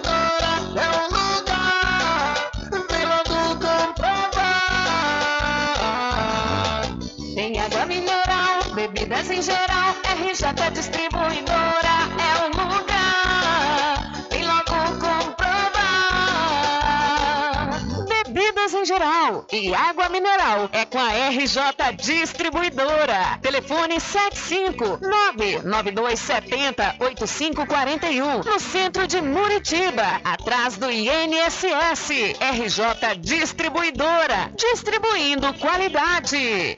bebidas em geral. RJ Distribuidora é um lugar. Vem logo comprovar. Bebidas em geral e água mineral é com a RJ Distribuidora. Telefone 75992708541 no centro de Muritiba, atrás do INSS. RJ Distribuidora, distribuindo qualidade.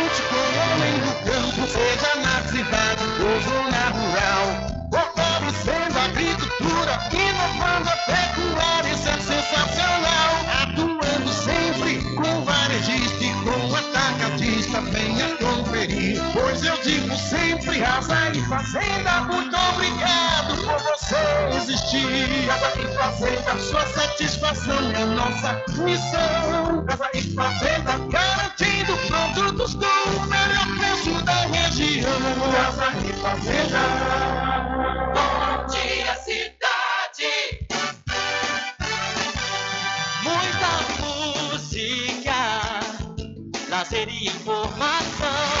com o homem do campo, seja na cidade ou zona rural. Sempre, Casa e Fazenda, muito obrigado por você existir. Casa e Fazenda, sua satisfação é nossa missão. Casa e Fazenda, garantindo produtos com o melhor preço da região. Casa e Fazenda. Bom dia, cidade. Muita música, lazer e informação.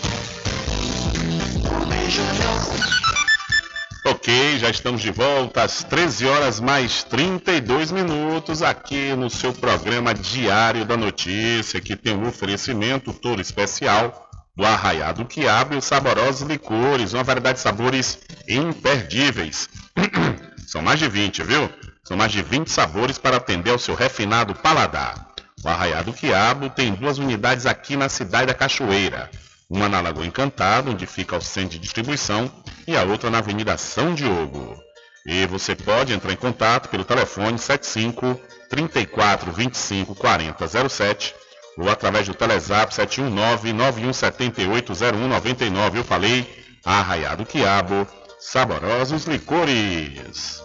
Ok, já estamos de volta às 13 horas mais 32 minutos aqui no seu programa Diário da Notícia, que tem um oferecimento todo especial do Arraiado Quiabo e os saborosos licores, uma variedade de sabores imperdíveis. São mais de 20, viu? São mais de 20 sabores para atender ao seu refinado paladar. O Arraiado Quiabo tem duas unidades aqui na cidade da Cachoeira. Uma na Lagoa Encantada, onde fica o centro de distribuição, e a outra na Avenida São Diogo. E você pode entrar em contato pelo telefone 75 34 25 40 07 ou através do Telezap 719 9178 0199. Eu falei, Arraiado Quiabo, saborosos licores.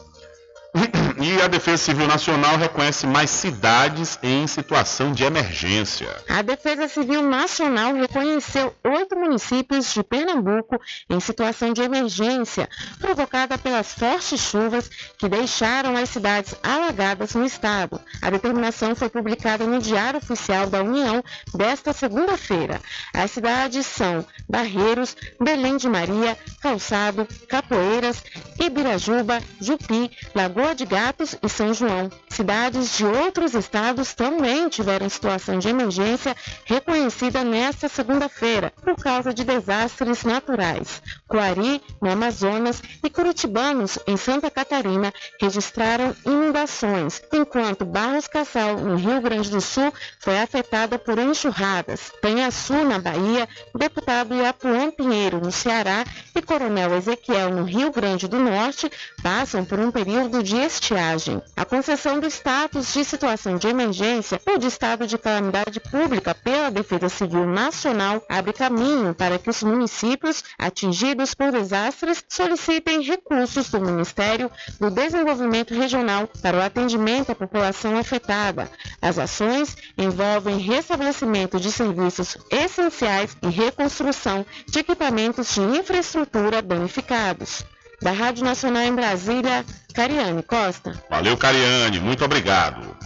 E a Defesa Civil Nacional reconhece mais cidades em situação de emergência. A Defesa Civil Nacional reconheceu oito municípios de Pernambuco em situação de emergência, provocada pelas fortes chuvas que deixaram as cidades alagadas no estado. A determinação foi publicada no Diário Oficial da União desta segunda-feira. As cidades são Barreiros, Belém de Maria, Calçado, Capoeiras, Ibirajuba, Jupi, Lagoa de Gatos e São João. Cidades de outros estados também tiveram situação de emergência reconhecida nesta segunda-feira por causa de desastres naturais. Coari, no Amazonas, e curitibanos, em Santa Catarina, registraram inundações, enquanto Barros Cassal, no Rio Grande do Sul, foi afetada por enxurradas. Penhaçu, na Bahia, deputado Iapuã Pinheiro, no Ceará, e Coronel Ezequiel, no Rio Grande do Norte, passam por um período de estiagem. A concessão do status de situação de emergência ou de estado de calamidade pública pela Defesa Civil Nacional abre caminho para que os municípios atingidos por desastres solicitem recursos do Ministério do Desenvolvimento Regional para o atendimento à população afetada. As ações envolvem restabelecimento de serviços essenciais e reconstrução de equipamentos de infraestrutura danificados. Da Rádio Nacional em Brasília, Cariane Costa. Valeu, Cariane, muito obrigado.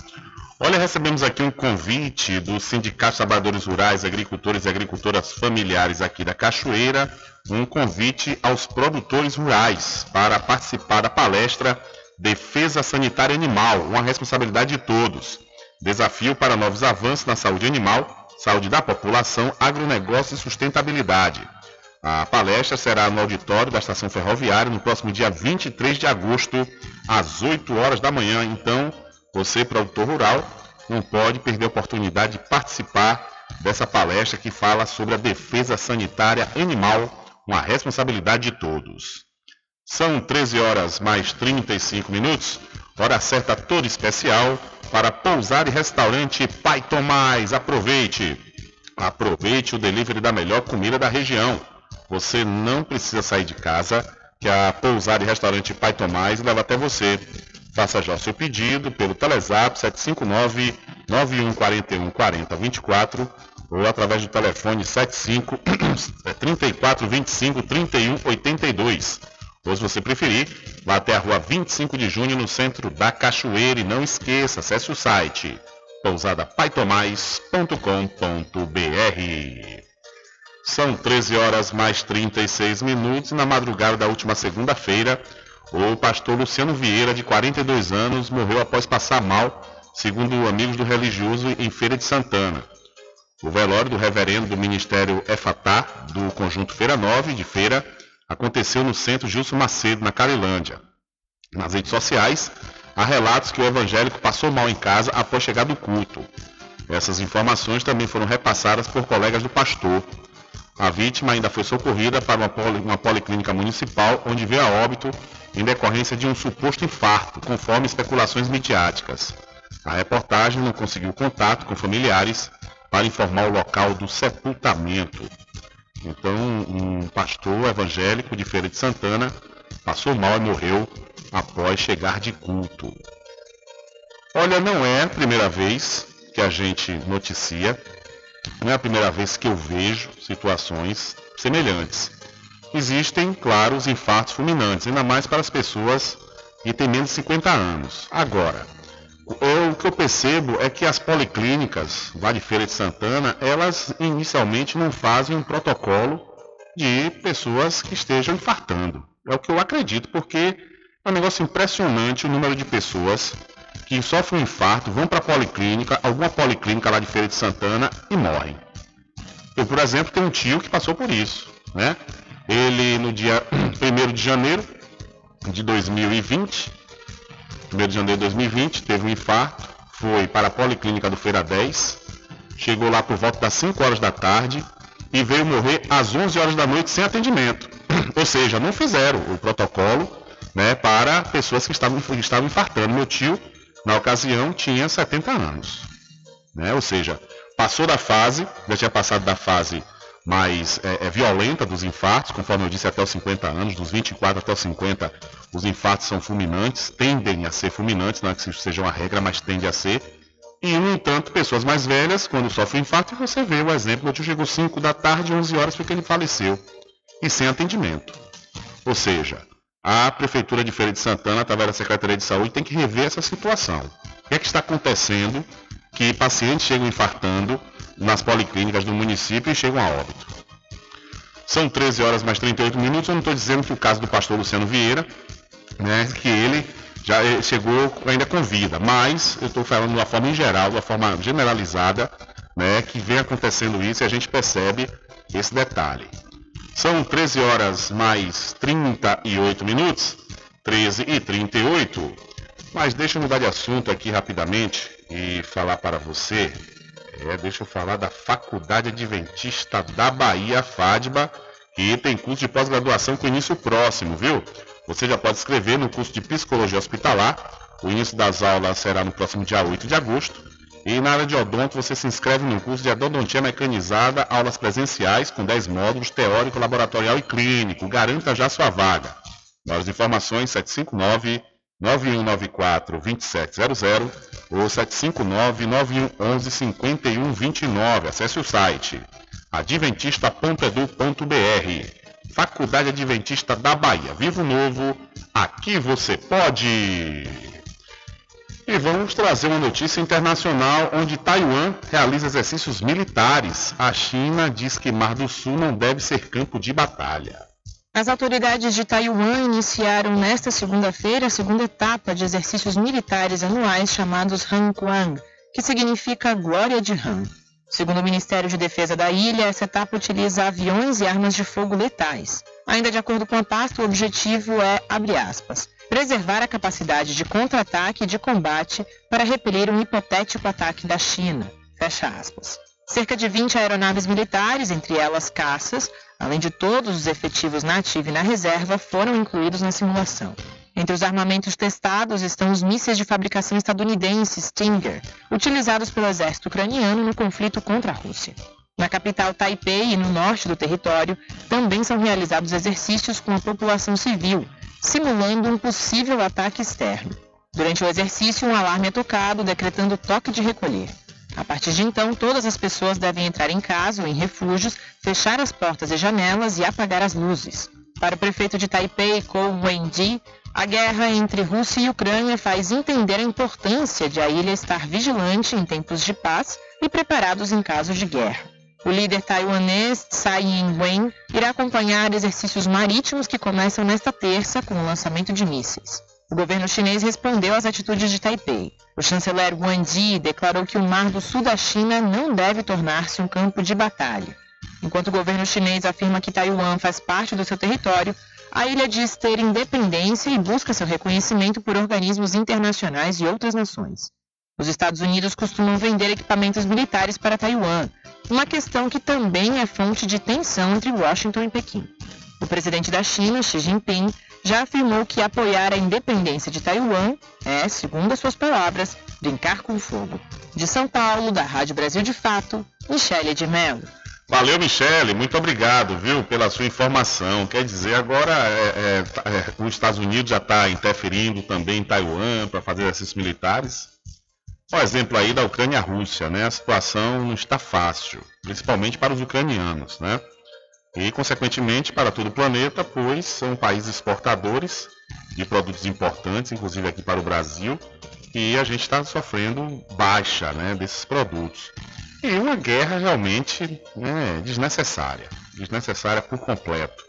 Olha, recebemos aqui um convite do Sindicato de Trabalhadores Rurais, Agricultores e Agricultoras Familiares aqui da Cachoeira, um convite aos produtores rurais para participar da palestra Defesa Sanitária Animal, uma responsabilidade de todos. Desafio para novos avanços na saúde animal, saúde da população, agronegócio e sustentabilidade. A palestra será no auditório da estação ferroviária no próximo dia 23 de agosto, às 8 horas da manhã. Então, você, produtor rural, não pode perder a oportunidade de participar dessa palestra que fala sobre a defesa sanitária animal, uma responsabilidade de todos. São 13 horas mais 35 minutos, hora certa toda especial para pousar e restaurante Pai Tomás. Aproveite! Aproveite o delivery da melhor comida da região. Você não precisa sair de casa, que a pousada e restaurante Pai Tomás leva até você. Faça já o seu pedido pelo Telezap 759 9141 4024 ou através do telefone 75 34 25 31 82. Ou se você preferir, vá até a rua 25 de junho no centro da Cachoeira e não esqueça, acesse o site pousadapaitomais.com.br. São 13 horas mais 36 minutos na madrugada da última segunda-feira, o pastor Luciano Vieira, de 42 anos, morreu após passar mal, segundo amigos do religioso, em Feira de Santana. O velório do reverendo do Ministério Efatá, do Conjunto Feira 9 de Feira, aconteceu no centro Gilson Macedo, na Carilândia. Nas redes sociais, há relatos que o evangélico passou mal em casa após chegar do culto. Essas informações também foram repassadas por colegas do pastor. A vítima ainda foi socorrida para uma, poli, uma policlínica municipal, onde veio a óbito em decorrência de um suposto infarto, conforme especulações midiáticas. A reportagem não conseguiu contato com familiares para informar o local do sepultamento. Então, um pastor evangélico de Feira de Santana passou mal e morreu após chegar de culto. Olha, não é a primeira vez que a gente noticia não é a primeira vez que eu vejo situações semelhantes. Existem, claro, os infartos fulminantes, ainda mais para as pessoas que têm menos de 50 anos. Agora, o que eu percebo é que as policlínicas de Feira de Santana, elas inicialmente não fazem um protocolo de pessoas que estejam infartando. É o que eu acredito, porque é um negócio impressionante o número de pessoas que sofrem um infarto, vão para a policlínica, alguma policlínica lá de Feira de Santana e morrem. Eu, por exemplo, tenho um tio que passou por isso. Né? Ele, no dia 1 de janeiro de 2020, 1 de janeiro de 2020, teve um infarto, foi para a policlínica do Feira 10, chegou lá por volta das 5 horas da tarde e veio morrer às 11 horas da noite sem atendimento. Ou seja, não fizeram o protocolo né, para pessoas que estavam, que estavam infartando. Meu tio na ocasião tinha 70 anos. Né? Ou seja, passou da fase, já tinha passado da fase mais é, é, violenta dos infartos, conforme eu disse, até os 50 anos, dos 24 até os 50, os infartos são fulminantes, tendem a ser fulminantes, não é que isso seja uma regra, mas tende a ser. E, no entanto, pessoas mais velhas, quando sofrem infarto, você vê o exemplo, tio chegou 5 da tarde, 11 horas, porque ele faleceu, e sem atendimento. Ou seja, a Prefeitura de Feira de Santana, através da Secretaria de Saúde, tem que rever essa situação. O que é que está acontecendo que pacientes chegam infartando nas policlínicas do município e chegam a óbito? São 13 horas mais 38 minutos. Eu não estou dizendo que o caso do pastor Luciano Vieira, né, que ele já eh, chegou ainda com vida, mas eu estou falando de uma forma em geral, de uma forma generalizada, né, que vem acontecendo isso e a gente percebe esse detalhe. São 13 horas mais 38 minutos. 13 e 38. Mas deixa eu mudar de assunto aqui rapidamente e falar para você. É, deixa eu falar da Faculdade Adventista da Bahia, FADBA, que tem curso de pós-graduação com início próximo, viu? Você já pode escrever no curso de Psicologia Hospitalar. O início das aulas será no próximo dia 8 de agosto. E na área de odonto, você se inscreve no curso de odontia mecanizada, aulas presenciais com 10 módulos, teórico, laboratorial e clínico. Garanta já sua vaga. Maiores informações 759 9194 2700 ou 759 9111 5129. Acesse o site adventista.edu.br. Faculdade Adventista da Bahia. Vivo Novo, aqui você pode. E vamos trazer uma notícia internacional onde Taiwan realiza exercícios militares. A China diz que Mar do Sul não deve ser campo de batalha. As autoridades de Taiwan iniciaram nesta segunda-feira a segunda etapa de exercícios militares anuais chamados Hanquang, que significa Glória de Han. Segundo o Ministério de Defesa da ilha, essa etapa utiliza aviões e armas de fogo letais. Ainda de acordo com a pasta, o objetivo é, abre aspas, preservar a capacidade de contra-ataque e de combate para repelir um hipotético ataque da China, fecha aspas. Cerca de 20 aeronaves militares, entre elas caças, além de todos os efetivos na ativa e na reserva, foram incluídos na simulação. Entre os armamentos testados estão os mísseis de fabricação estadunidense Stinger, utilizados pelo exército ucraniano no conflito contra a Rússia. Na capital Taipei e no norte do território, também são realizados exercícios com a população civil, simulando um possível ataque externo. Durante o exercício, um alarme é tocado, decretando toque de recolher. A partir de então, todas as pessoas devem entrar em casa ou em refúgios, fechar as portas e janelas e apagar as luzes. Para o prefeito de Taipei, Ko Wen-ji, a guerra entre Rússia e Ucrânia faz entender a importância de a ilha estar vigilante em tempos de paz e preparados em casos de guerra. O líder taiwanês Tsai Ing-wen irá acompanhar exercícios marítimos que começam nesta terça com o lançamento de mísseis. O governo chinês respondeu às atitudes de Taipei. O chanceler Wang Yi declarou que o mar do sul da China não deve tornar-se um campo de batalha. Enquanto o governo chinês afirma que Taiwan faz parte do seu território, a ilha diz ter independência e busca seu reconhecimento por organismos internacionais e outras nações. Os Estados Unidos costumam vender equipamentos militares para Taiwan, uma questão que também é fonte de tensão entre Washington e Pequim. O presidente da China, Xi Jinping, já afirmou que apoiar a independência de Taiwan é, segundo as suas palavras, brincar com fogo. De São Paulo, da Rádio Brasil de Fato, Michele de Mello. Valeu, Michele, muito obrigado, viu, pela sua informação. Quer dizer, agora é, é, é, os Estados Unidos já está interferindo também em Taiwan para fazer exercícios militares. O exemplo aí da Ucrânia e Rússia, né? A situação não está fácil, principalmente para os ucranianos, né? E, consequentemente, para todo o planeta, pois são países exportadores de produtos importantes, inclusive aqui para o Brasil, e a gente está sofrendo baixa né, desses produtos. E uma guerra realmente né, desnecessária, desnecessária por completo.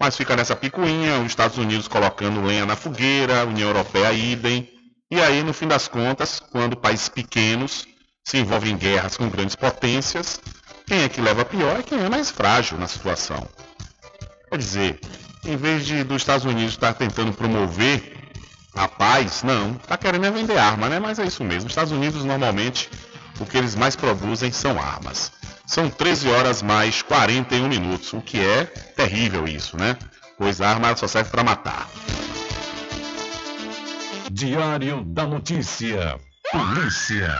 Mas fica nessa picuinha, os Estados Unidos colocando lenha na fogueira, a União Europeia idem, e aí, no fim das contas, quando países pequenos se envolvem em guerras com grandes potências, quem é que leva pior é quem é mais frágil na situação. Quer dizer, em vez de dos Estados Unidos estar tentando promover a paz, não, está querendo é vender arma, né? Mas é isso mesmo. Os Estados Unidos normalmente o que eles mais produzem são armas. São 13 horas mais 41 minutos, o que é terrível isso, né? Pois a arma só serve para matar. Diário da Notícia. Polícia.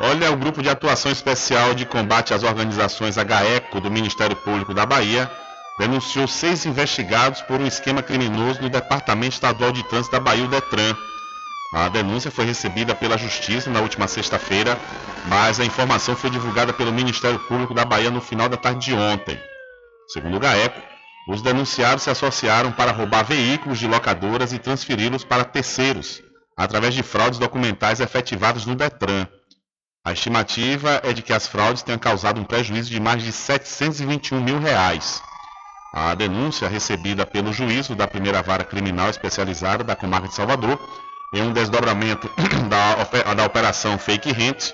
Olha, o Grupo de Atuação Especial de Combate às Organizações HECO do Ministério Público da Bahia denunciou seis investigados por um esquema criminoso no Departamento Estadual de Trânsito da Bahia, o DETRAN. A denúncia foi recebida pela Justiça na última sexta-feira, mas a informação foi divulgada pelo Ministério Público da Bahia no final da tarde de ontem. Segundo o GAECO, os denunciados se associaram para roubar veículos de locadoras e transferi-los para terceiros, através de fraudes documentais efetivadas no DETRAN. A estimativa é de que as fraudes tenham causado um prejuízo de mais de 721 mil reais. A denúncia recebida pelo juízo da primeira vara criminal especializada da comarca de Salvador em um desdobramento da, operação Fake Rent,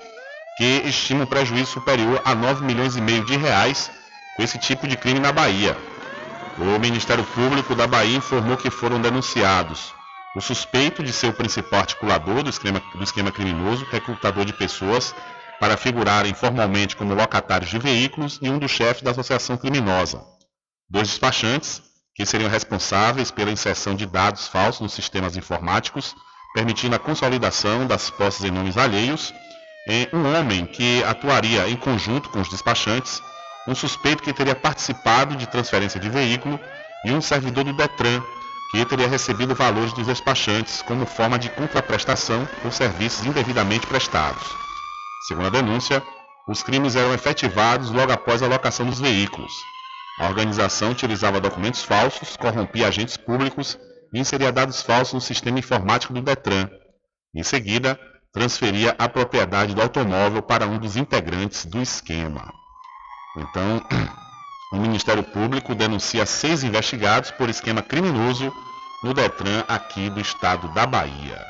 que estima um prejuízo superior a 9 milhões e meio de reais com esse tipo de crime na Bahia. O Ministério Público da Bahia informou que foram denunciados o suspeito de ser o principal articulador do esquema, do esquema criminoso, recrutador de pessoas para figurarem formalmente como locatários de veículos e um dos chefes da associação criminosa. Dois despachantes, que seriam responsáveis pela inserção de dados falsos nos sistemas informáticos, permitindo a consolidação das posses em nomes alheios, um homem que atuaria em conjunto com os despachantes um suspeito que teria participado de transferência de veículo e um servidor do Detran, que teria recebido valores dos despachantes como forma de contraprestação por serviços indevidamente prestados. Segundo a denúncia, os crimes eram efetivados logo após a locação dos veículos. A organização utilizava documentos falsos, corrompia agentes públicos e inseria dados falsos no sistema informático do Detran. Em seguida, transferia a propriedade do automóvel para um dos integrantes do esquema. Então, o Ministério Público denuncia seis investigados por esquema criminoso no Detran aqui do estado da Bahia.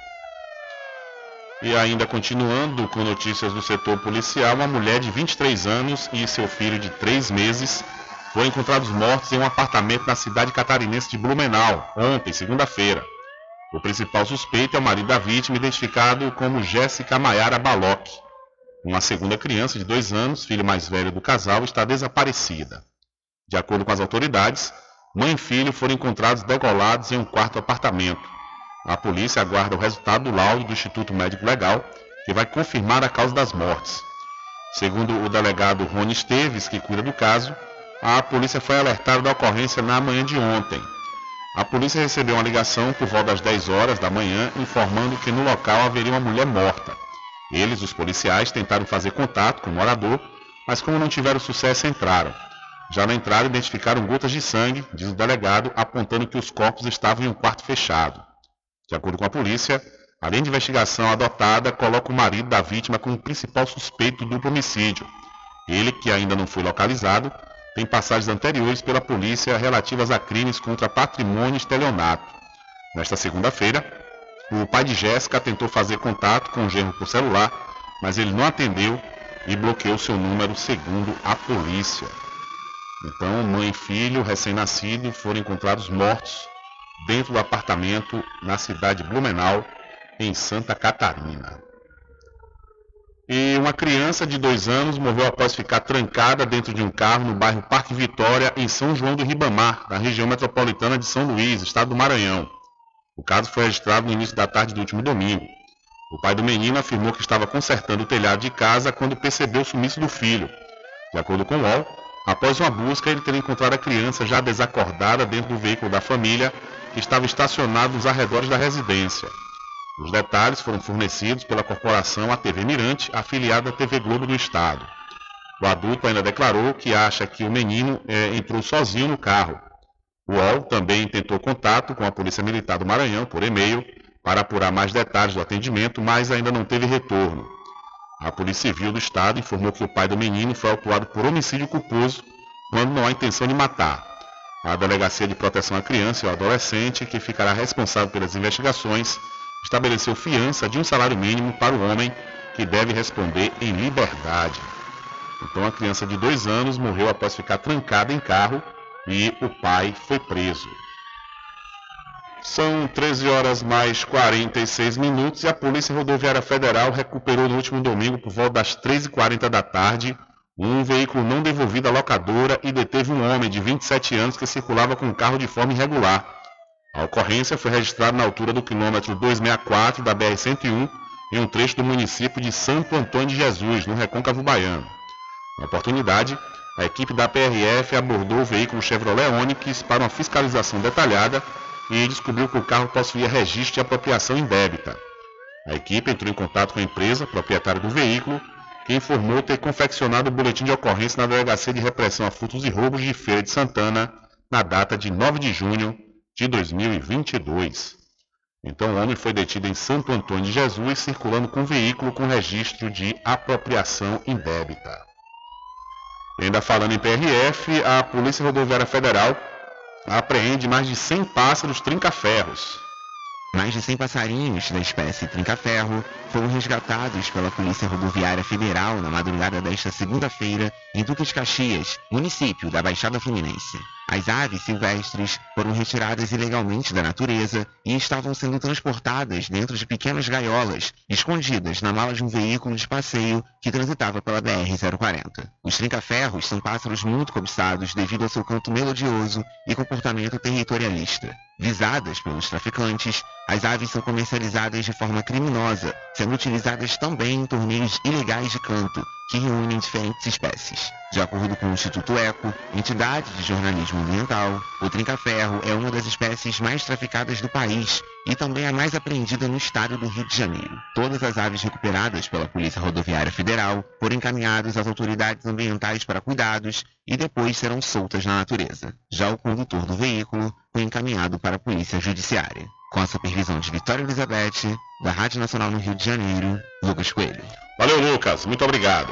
E ainda continuando com notícias do setor policial, uma mulher de 23 anos e seu filho de 3 meses foram encontrados mortos em um apartamento na cidade catarinense de Blumenau, ontem, segunda-feira. O principal suspeito é o marido da vítima, identificado como Jéssica Maiara Baloc. Uma segunda criança de dois anos, filho mais velho do casal, está desaparecida. De acordo com as autoridades, mãe e filho foram encontrados degolados em um quarto apartamento. A polícia aguarda o resultado do laudo do Instituto Médico Legal, que vai confirmar a causa das mortes. Segundo o delegado Rony Esteves, que cuida do caso, a polícia foi alertada da ocorrência na manhã de ontem. A polícia recebeu uma ligação por volta das 10 horas da manhã informando que no local haveria uma mulher morta. Eles, os policiais, tentaram fazer contato com o morador, mas como não tiveram sucesso, entraram. Já na entrada, identificaram gotas de sangue, diz o delegado, apontando que os corpos estavam em um quarto fechado. De acordo com a polícia, a linha de investigação adotada coloca o marido da vítima como principal suspeito do homicídio. Ele, que ainda não foi localizado, tem passagens anteriores pela polícia relativas a crimes contra patrimônio estelionato. Nesta segunda-feira, o pai de Jéssica tentou fazer contato com o genro por celular, mas ele não atendeu e bloqueou seu número, segundo a polícia. Então, mãe e filho recém-nascido foram encontrados mortos dentro do apartamento na cidade de Blumenau, em Santa Catarina. E uma criança de dois anos morreu após ficar trancada dentro de um carro no bairro Parque Vitória, em São João do Ribamar, na região metropolitana de São Luís, estado do Maranhão. O caso foi registrado no início da tarde do último domingo. O pai do menino afirmou que estava consertando o telhado de casa quando percebeu o sumiço do filho. De acordo com o UOL, após uma busca, ele teria encontrado a criança já desacordada dentro do veículo da família, que estava estacionado nos arredores da residência. Os detalhes foram fornecidos pela corporação A TV Mirante, afiliada à TV Globo do Estado. O adulto ainda declarou que acha que o menino é, entrou sozinho no carro. O UOL também tentou contato com a Polícia Militar do Maranhão por e-mail para apurar mais detalhes do atendimento, mas ainda não teve retorno. A Polícia Civil do Estado informou que o pai do menino foi autuado por homicídio culposo quando não há intenção de matar. A Delegacia de Proteção à Criança e ao Adolescente, que ficará responsável pelas investigações, estabeleceu fiança de um salário mínimo para o homem que deve responder em liberdade. Então a criança de dois anos morreu após ficar trancada em carro e o pai foi preso. São 13 horas mais 46 minutos e a Polícia Rodoviária Federal recuperou no último domingo, por volta das 13h40 da tarde, um veículo não devolvido à locadora e deteve um homem de 27 anos que circulava com o carro de forma irregular. A ocorrência foi registrada na altura do quilômetro 264 da BR-101, em um trecho do município de Santo Antônio de Jesus, no Recôncavo Baiano. Na oportunidade, a equipe da PRF abordou o veículo Chevrolet Onix para uma fiscalização detalhada e descobriu que o carro possuía registro de apropriação indébita. A equipe entrou em contato com a empresa, proprietária do veículo, que informou ter confeccionado o boletim de ocorrência na Delegacia de Repressão a Furtos e Roubos de Feira de Santana, na data de 9 de junho de 2022. Então, o homem foi detido em Santo Antônio de Jesus, circulando com veículo com registro de apropriação indébita. Ainda falando em PRF, a Polícia Rodoviária Federal apreende mais de 100 pássaros trinca-ferros. Mais de 100 passarinhos da espécie trinca-ferro foram resgatados pela Polícia Rodoviária Federal na madrugada desta segunda-feira em Duque de Caxias, município da Baixada Fluminense. As aves silvestres foram retiradas ilegalmente da natureza e estavam sendo transportadas dentro de pequenas gaiolas, escondidas na mala de um veículo de passeio que transitava pela BR-040. Os trinca-ferros são pássaros muito cobiçados devido ao seu canto melodioso e comportamento territorialista. Visadas pelos traficantes, as aves são comercializadas de forma criminosa, sendo utilizadas também em torneios ilegais de canto, que reúnem diferentes espécies. De acordo com o Instituto Eco, entidade de jornalismo ambiental, o trinca-ferro é uma das espécies mais traficadas do país e também a mais apreendida no estado do Rio de Janeiro. Todas as aves recuperadas pela Polícia Rodoviária Federal foram encaminhadas às autoridades ambientais para cuidados e depois serão soltas na natureza. Já o condutor do veículo foi encaminhado para a Polícia Judiciária. Com a supervisão de Vitória Elizabeth, da Rádio Nacional no Rio de Janeiro, Lucas Coelho. Valeu, Lucas. Muito obrigado.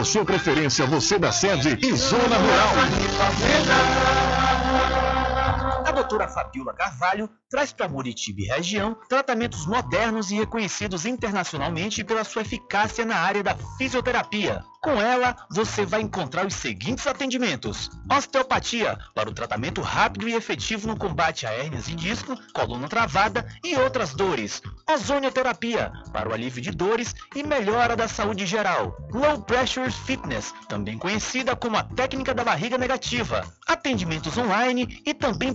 a sua preferência, você da sede e zona rural. A doutora Fabiola Carvalho traz para Muritiba e região tratamentos modernos e reconhecidos internacionalmente pela sua eficácia na área da fisioterapia. Com ela, você vai encontrar os seguintes atendimentos: osteopatia, para o tratamento rápido e efetivo no combate a hérnias de disco, coluna travada e outras dores. Ozonioterapia, para o alívio de dores e melhora da saúde geral. Low Pressure Fitness, também conhecida como a técnica da barriga negativa. Atendimentos online e também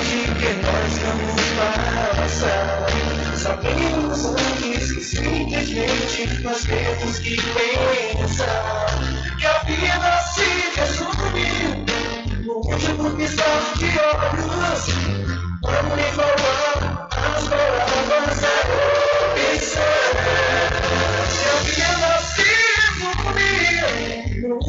que nós vamos passar. Sabemos antes que simplesmente nós temos que pensar que a vida se resume no último piscar de olhos. Vamos lhe falar as palavras da opção.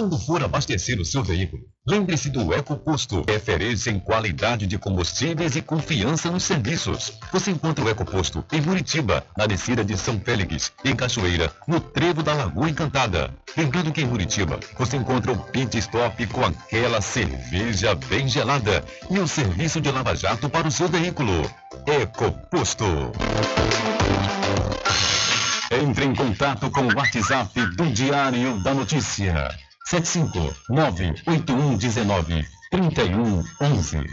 Quando for abastecer o seu veículo, lembre-se do EcoPosto, referência em qualidade de combustíveis e confiança nos serviços. Você encontra o EcoPosto em Muritiba, na descida de São Félix, em Cachoeira, no trevo da Lagoa Encantada. Lembrando que em Muritiba você encontra o pit stop com aquela cerveja bem gelada e o serviço de lava-jato para o seu veículo. EcoPosto. Entre em contato com o WhatsApp do Diário da Notícia. 759-8119-3111.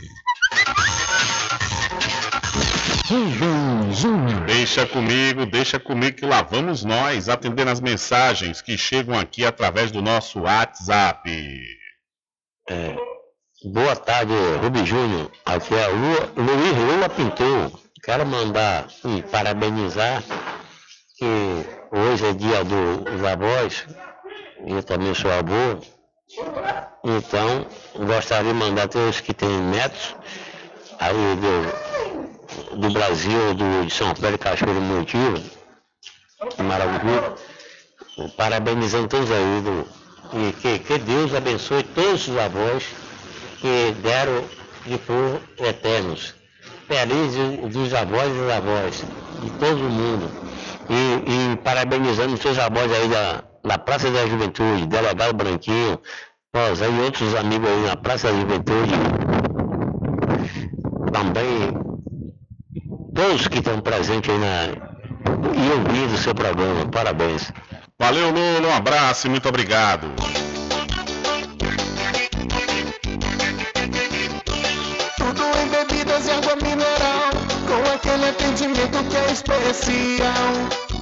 Deixa comigo, deixa comigo que lá vamos nós atendendo as mensagens que chegam aqui através do nosso WhatsApp. É, boa tarde, Rubi Júnior. Aqui é Lua, Luiz Lula Pintor. Quero mandar e parabenizar que hoje é dia do- dos avós. Eu também sou avô. Então, gostaria de mandar todos que têm netos aí do, do Brasil, do, de São Paulo, Cachoeiro Motivo, Maravilha. Parabenizando todos aí. Do, e que, que Deus abençoe todos os avós que deram de por eternos. Feliz dos avós e avós, de todo mundo. E, e parabenizando os seus avós aí da, da Praça da Juventude, Delegado Branquinho, nós aí outros amigos aí na Praça da Juventude. Também todos que estão presentes aí na, e ouvindo o seu programa. Parabéns. Valeu, Lula, um abraço e muito obrigado. Tudo em bebidas e água mineral, aquele atendimento que é especial.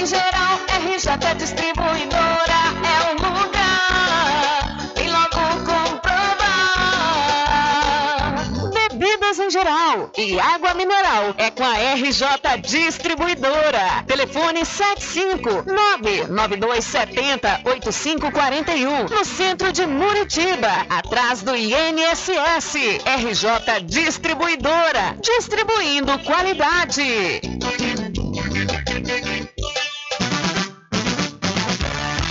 em geral. RJ Distribuidora é o lugar. Vem logo comprovar. Bebidas em geral e água mineral é com a RJ Distribuidora. Telefone 75992708541 no centro de Muritiba, atrás do INSS. RJ Distribuidora, distribuindo qualidade.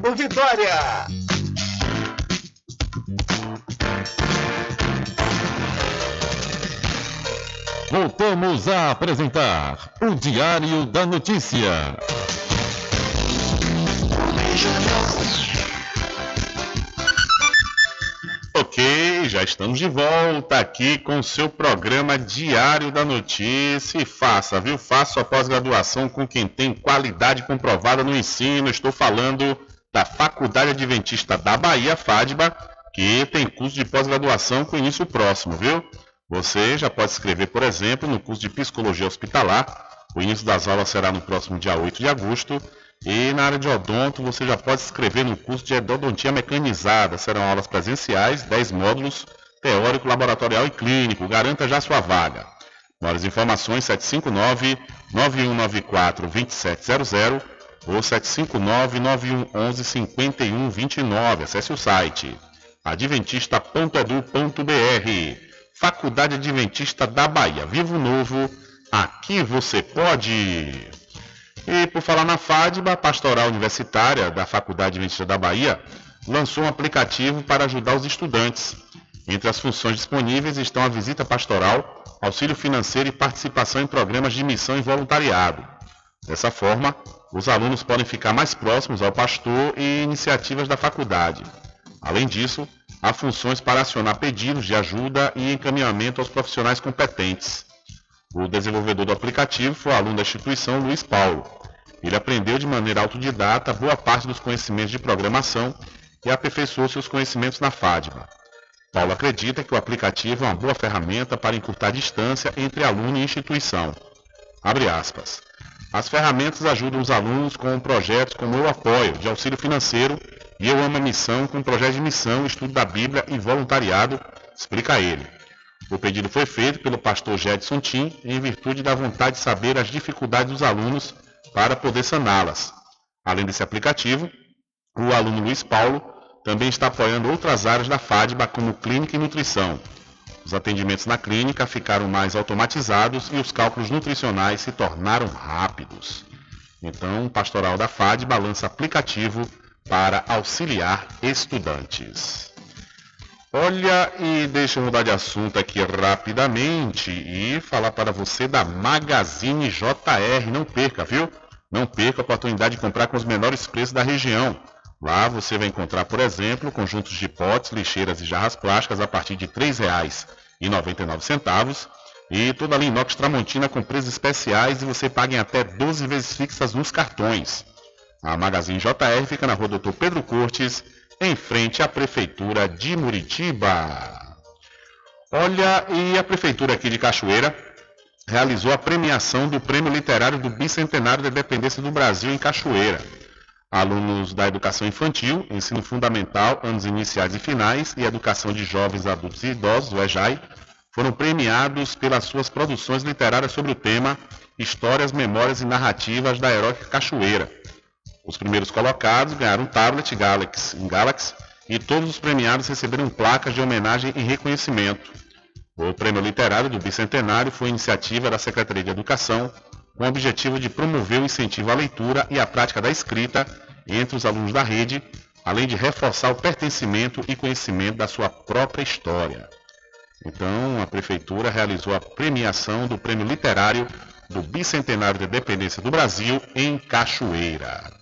Vitória. Voltamos a apresentar o Diário da Notícia. Ok, já estamos de volta aqui com o seu programa Diário da Notícia. E faça, viu? Faça a pós-graduação com quem tem qualidade comprovada no ensino. Estou falando da Faculdade Adventista da Bahia, FADBA, que tem curso de pós-graduação com início próximo, viu? Você já pode escrever, por exemplo, no curso de Psicologia Hospitalar. O início das aulas será no próximo dia 8 de agosto. E na área de odonto, você já pode se inscrever no curso de endodontia mecanizada. Serão aulas presenciais, 10 módulos, teórico, laboratorial e clínico. Garanta já sua vaga. Maiores informações 759-9194-2700 ou 759-9111-5129. Acesse o site adventista.edu.br. Faculdade Adventista da Bahia. Vivo Novo, aqui você pode. E por falar na FADBA, a Pastoral Universitária da Faculdade Adventista da Bahia lançou um aplicativo para ajudar os estudantes. Entre as funções disponíveis estão a visita pastoral, auxílio financeiro e participação em programas de missão e voluntariado. Dessa forma, os alunos podem ficar mais próximos ao pastor e iniciativas da faculdade. Além disso, há funções para acionar pedidos de ajuda e encaminhamento aos profissionais competentes. O desenvolvedor do aplicativo foi aluno da instituição Luiz Paulo. Ele aprendeu de maneira autodidata boa parte dos conhecimentos de programação e aperfeiçoou seus conhecimentos na FADBA. Paulo acredita que o aplicativo é uma boa ferramenta para encurtar a distância entre aluno e instituição. Abre aspas. As ferramentas ajudam os alunos com projetos como Eu Apoio, de auxílio financeiro, e Eu Amo a Missão, com projetos de missão, estudo da Bíblia e voluntariado, explica ele. O pedido foi feito pelo pastor Jedson Tim em virtude da vontade de saber as dificuldades dos alunos para poder saná-las. Além desse aplicativo, o aluno Luiz Paulo também está apoiando outras áreas da FADBA, como clínica e nutrição. Os atendimentos na clínica ficaram mais automatizados e os cálculos nutricionais se tornaram rápidos. Então, o Pastoral da FADBA lança aplicativo para auxiliar estudantes. Olha, e deixa eu mudar de assunto aqui rapidamente e falar para você da Magazine JR. Não perca, viu? Não perca a oportunidade de comprar com os menores preços da região. Lá você vai encontrar, por exemplo, conjuntos de potes, lixeiras e jarras plásticas a partir de R$ 3,99 e toda a linha inox Tramontina com preços especiais e você paga em até 12 vezes fixas nos cartões. A Magazine JR fica na rua Doutor Pedro Cortes, em frente à Prefeitura de Muritiba. Olha, e a Prefeitura aqui de Cachoeira realizou a premiação do Prêmio Literário do Bicentenário da Independência do Brasil em Cachoeira. Alunos da Educação Infantil, Ensino Fundamental, Anos Iniciais e Finais e Educação de Jovens, Adultos e Idosos, o EJAI, foram premiados pelas suas produções literárias sobre o tema Histórias, Memórias e Narrativas da Heróica Cachoeira. Os primeiros colocados ganharam um tablet Galaxy, um Galaxy e todos os premiados receberam placas de homenagem e reconhecimento. O prêmio literário do Bicentenário foi iniciativa da Secretaria de Educação com o objetivo de promover o incentivo à leitura e à prática da escrita entre os alunos da rede, além de reforçar o pertencimento e conhecimento da sua própria história. Então, a Prefeitura realizou a premiação do Prêmio Literário do Bicentenário da Independência do Brasil em Cachoeira.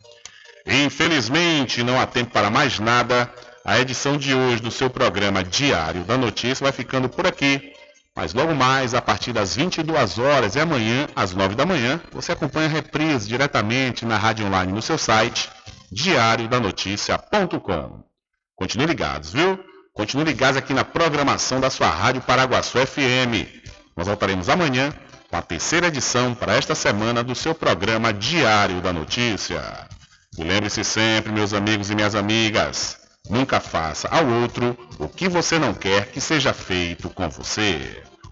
Infelizmente, não há tempo para mais nada. A edição de hoje do seu programa Diário da Notícia vai ficando por aqui. Mas logo mais, a partir das 22 horas e amanhã, às 9 da manhã, você acompanha a reprise diretamente na rádio online no seu site, diariodanoticia.com. Continue ligados, viu? Continue ligados aqui na programação da sua Rádio Paraguaçu FM. Nós voltaremos amanhã com a terceira edição para esta semana do seu programa Diário da Notícia. E lembre-se sempre, meus amigos e minhas amigas, nunca faça ao outro o que você não quer que seja feito com você.